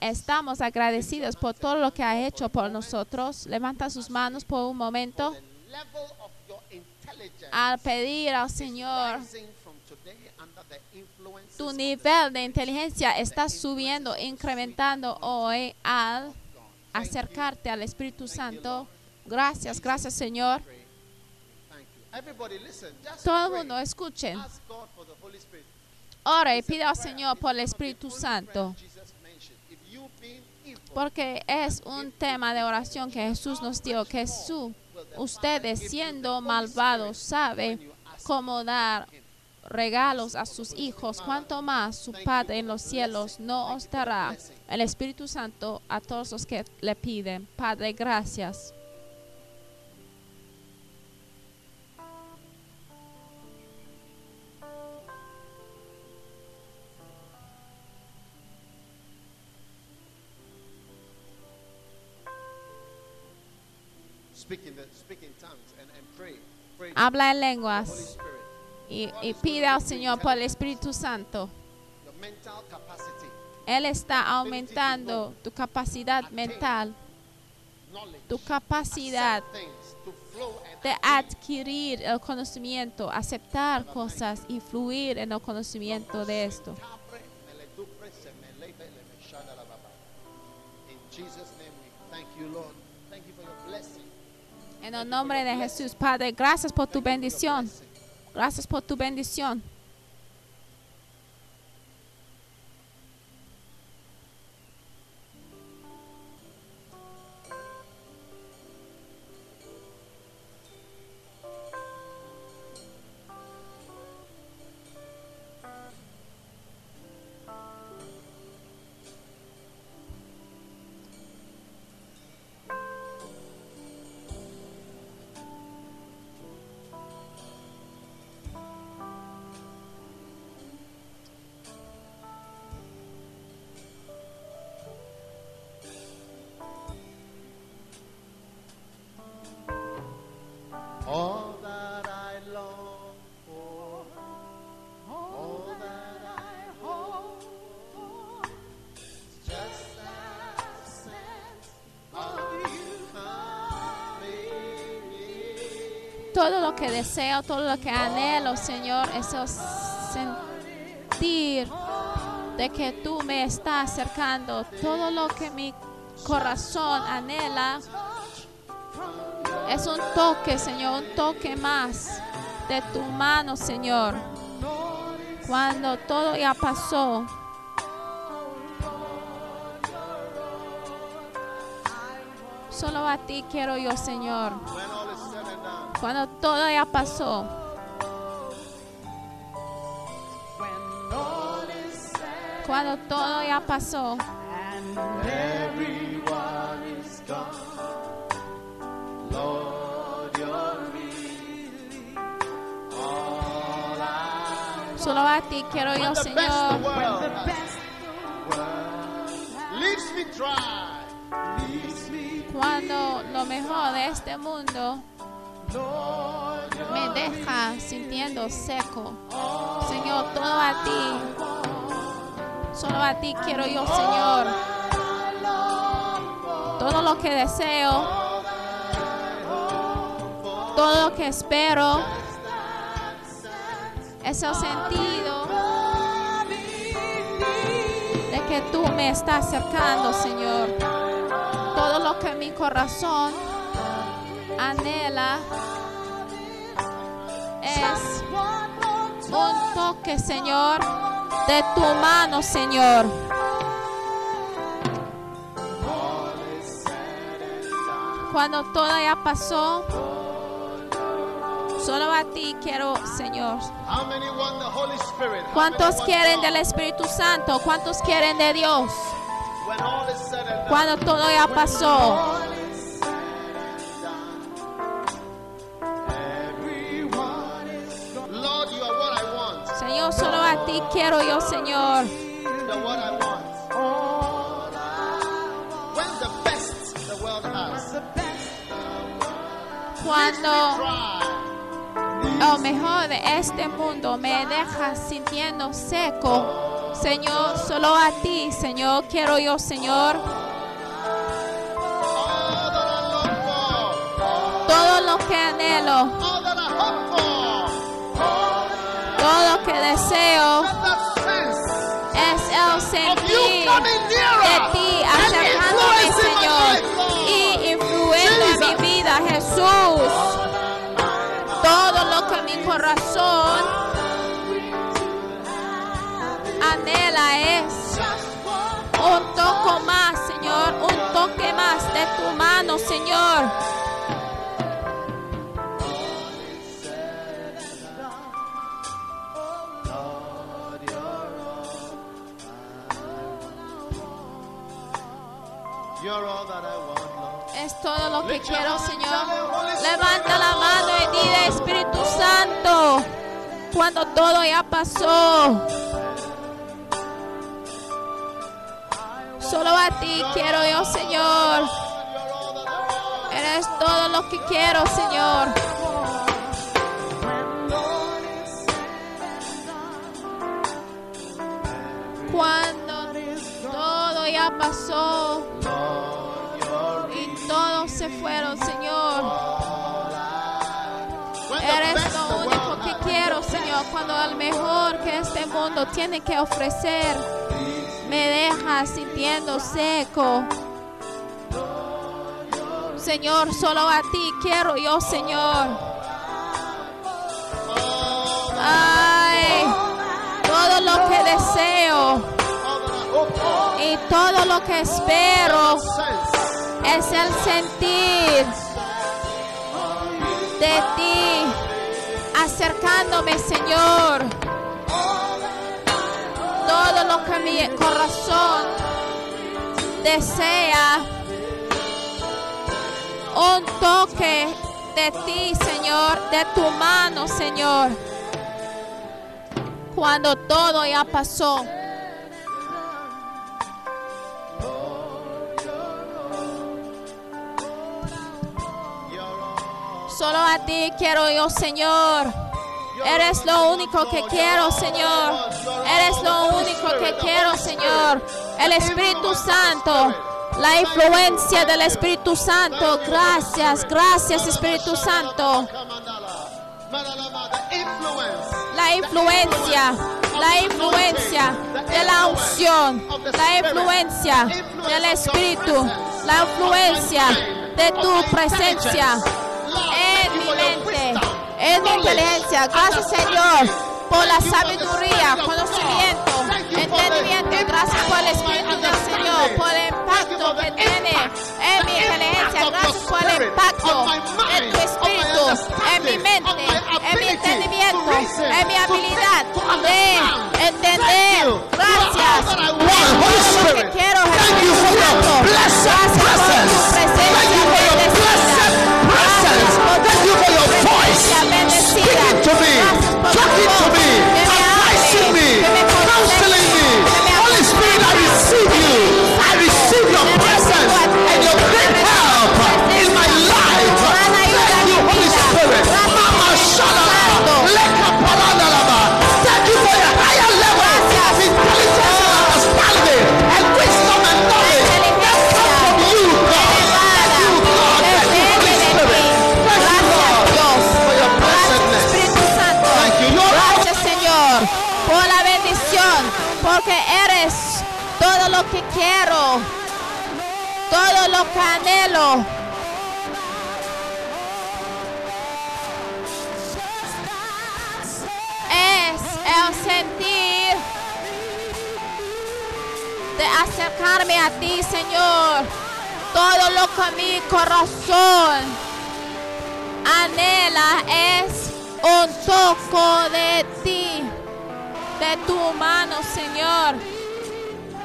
Estamos agradecidos por todo lo que ha hecho por nosotros. Levanta sus manos por un momento al pedir al Señor. Tu nivel de inteligencia está subiendo, incrementando hoy al acercarte al Espíritu Santo. Gracias, gracias Señor. Todo el mundo escuchen. Ora y pida al. Señor por el Espíritu Santo. Porque es un tema de oración que Jesús nos dio, que su, ustedes siendo malvados saben cómo dar regalos a sus hijos, cuanto más su Padre en los cielos no os dará el Espíritu Santo a todos los que le piden. Padre, gracias. Habla en lenguas. Y, y pide al Señor por el Espíritu Santo. Él está aumentando tu capacidad mental, tu capacidad de adquirir el conocimiento, aceptar cosas y fluir en el conocimiento de esto. En el nombre de Jesús, Padre, gracias por tu bendición. Gracias por tu bendición. Que deseo, todo lo que anhelo, Señor, es el sentir de que tú me estás acercando. Todo lo que mi corazón anhela es un toque, Señor, un toque más de tu mano, Señor. Cuando todo ya pasó, solo a ti quiero yo, Señor. Cuando todo ya pasó, When all is said cuando todo ya pasó, and everyone is gone, Lord, you're really all I solo a ti quiero yo, Señor. Cuando lo mejor de este mundo me deja sintiendo seco. Señor, todo a ti. Solo a ti quiero yo, Señor. Todo lo que deseo, todo lo que espero, es el sentido de que tú me estás acercando, Señor. Todo lo que mi corazón anhela es un toque, Señor, de tu mano, Señor. Cuando todo ya pasó, solo a ti quiero, Señor. ¿Cuántos quieren del Espíritu Santo? ¿Cuántos quieren de Dios? Cuando todo ya pasó, quiero yo, Señor. Cuando lo mejor de este mundo me deja sintiendo seco, Señor, solo a ti, Señor, quiero yo, Señor. Todo lo que anhelo, todo lo que deseo sentir de ti acercándome, Señor, y influyendo en mi vida, Jesús. Todo lo que mi corazón anhela es un toque más, Señor, un toque más de tu mano, Señor. Es todo lo que quiero, Señor. Levanta la mano y dile, Espíritu Santo, cuando todo ya pasó. Solo a ti quiero yo, Señor. Eres todo lo que quiero, Señor. Cuando pasó y todos se fueron, Señor. Eres lo único world que quiero, Señor. Cuando al mejor que este mundo tiene que ofrecer, me deja sintiendo seco. Señor, solo a ti quiero yo, Señor. Ay, y todo lo que espero es el sentir de ti acercándome, Señor. Todo lo que mi corazón desea, un toque de ti, Señor, de tu mano, Señor. Cuando todo ya pasó. Solo a ti quiero yo, Señor. Eres lo único que quiero, Señor. Eres lo único que quiero, Señor. El Espíritu Santo. La influencia del Espíritu Santo. Gracias, gracias, Espíritu Santo. La influencia, la influencia de la unción, la influencia del Espíritu, la influencia de tu presencia en mi mente, en mi inteligencia. Gracias, Señor, por la sabiduría, conocimiento, entendimiento. Gracias por el Espíritu del Señor, por el impacto que tiene en mi inteligencia. Gracias por el impacto de tu Espíritu en mi mente, en mi entendimiento, en mi habilidad de entender. Gracias. Lo que quiero, Gracias por tu presencia por todo lo que anhelo. Es el sentir de acercarme a ti, Señor. Todo lo que mi corazón anhela es un toco de ti, de tu mano, Señor,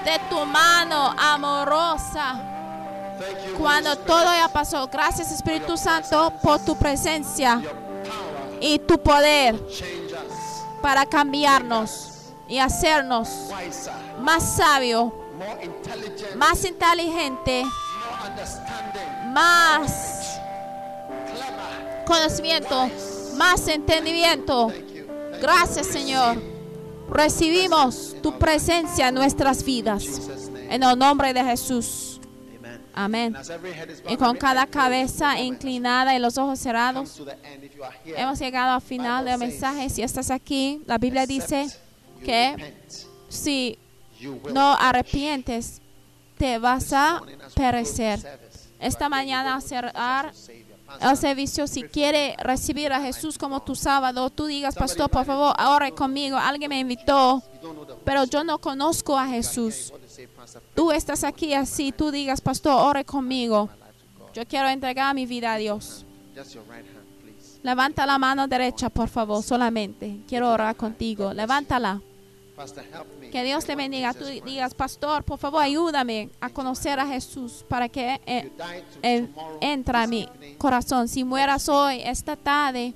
de tu mano amorosa. Cuando todo ya pasó, gracias Espíritu Santo por tu presencia y tu poder para cambiarnos y hacernos más sabio, más inteligente, más conocimiento, más entendimiento. Gracias, Señor. Recibimos tu presencia en nuestras vidas. En el nombre de Jesús. Amén. Y con cada cabeza inclinada y los ojos cerrados, hemos llegado al final del mensaje. Si estás aquí, la Biblia dice que si no arrepientes, te vas a perecer. Esta mañana al cerrar el servicio, si quiere recibir a Jesús como tu sábado, tú digas, pastor, por favor, ore conmigo. Alguien me invitó, pero yo no conozco a Jesús. Tú estás aquí así, tú digas, pastor, ore conmigo. Yo quiero entregar mi vida a Dios. Levanta la mano derecha, por favor, solamente. Quiero orar contigo. Levántala. Que Dios te bendiga. Tú digas, pastor, por favor, ayúdame a conocer a Jesús para que eh, eh, entra a mi corazón. Si mueras hoy, esta tarde,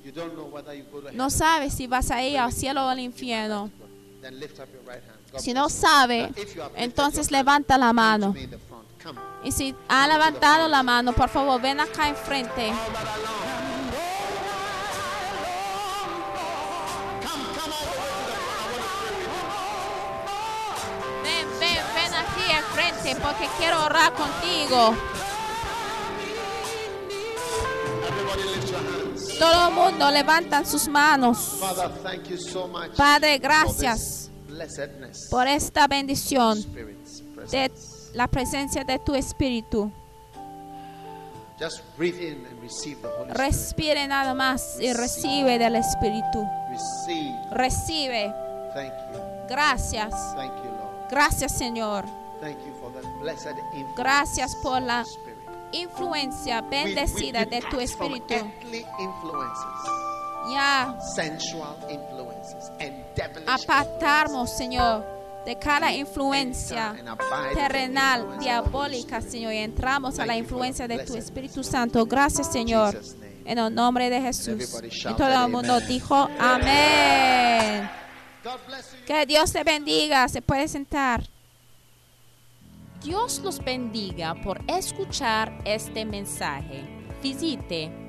no sabes si vas a ir al cielo o al infierno. Si no sabe, entonces levanta la mano. Y si ha levantado la mano, por favor, ven acá enfrente. Ven, ven, ven aquí enfrente porque quiero orar contigo. Todo el mundo levantan sus manos. Padre, gracias. Por esta bendición de la presencia de tu Espíritu. Respire nada más y recibe del Espíritu. Recibe. Gracias. Gracias, Señor. Thank you for the blessed influence Gracias por la influencia bendecida de tu Espíritu. Ya sensual influences, and devilish apartarnos, Señor, de cada influencia terrenal, diabólica. Señor, y entramos a la influencia de tu Espíritu Santo. Gracias, Señor. En el nombre de Jesús. everybody Y todo el mundo dijo amén. Que Dios te bendiga. Se puede sentar. Dios los bendiga por escuchar este mensaje. Visite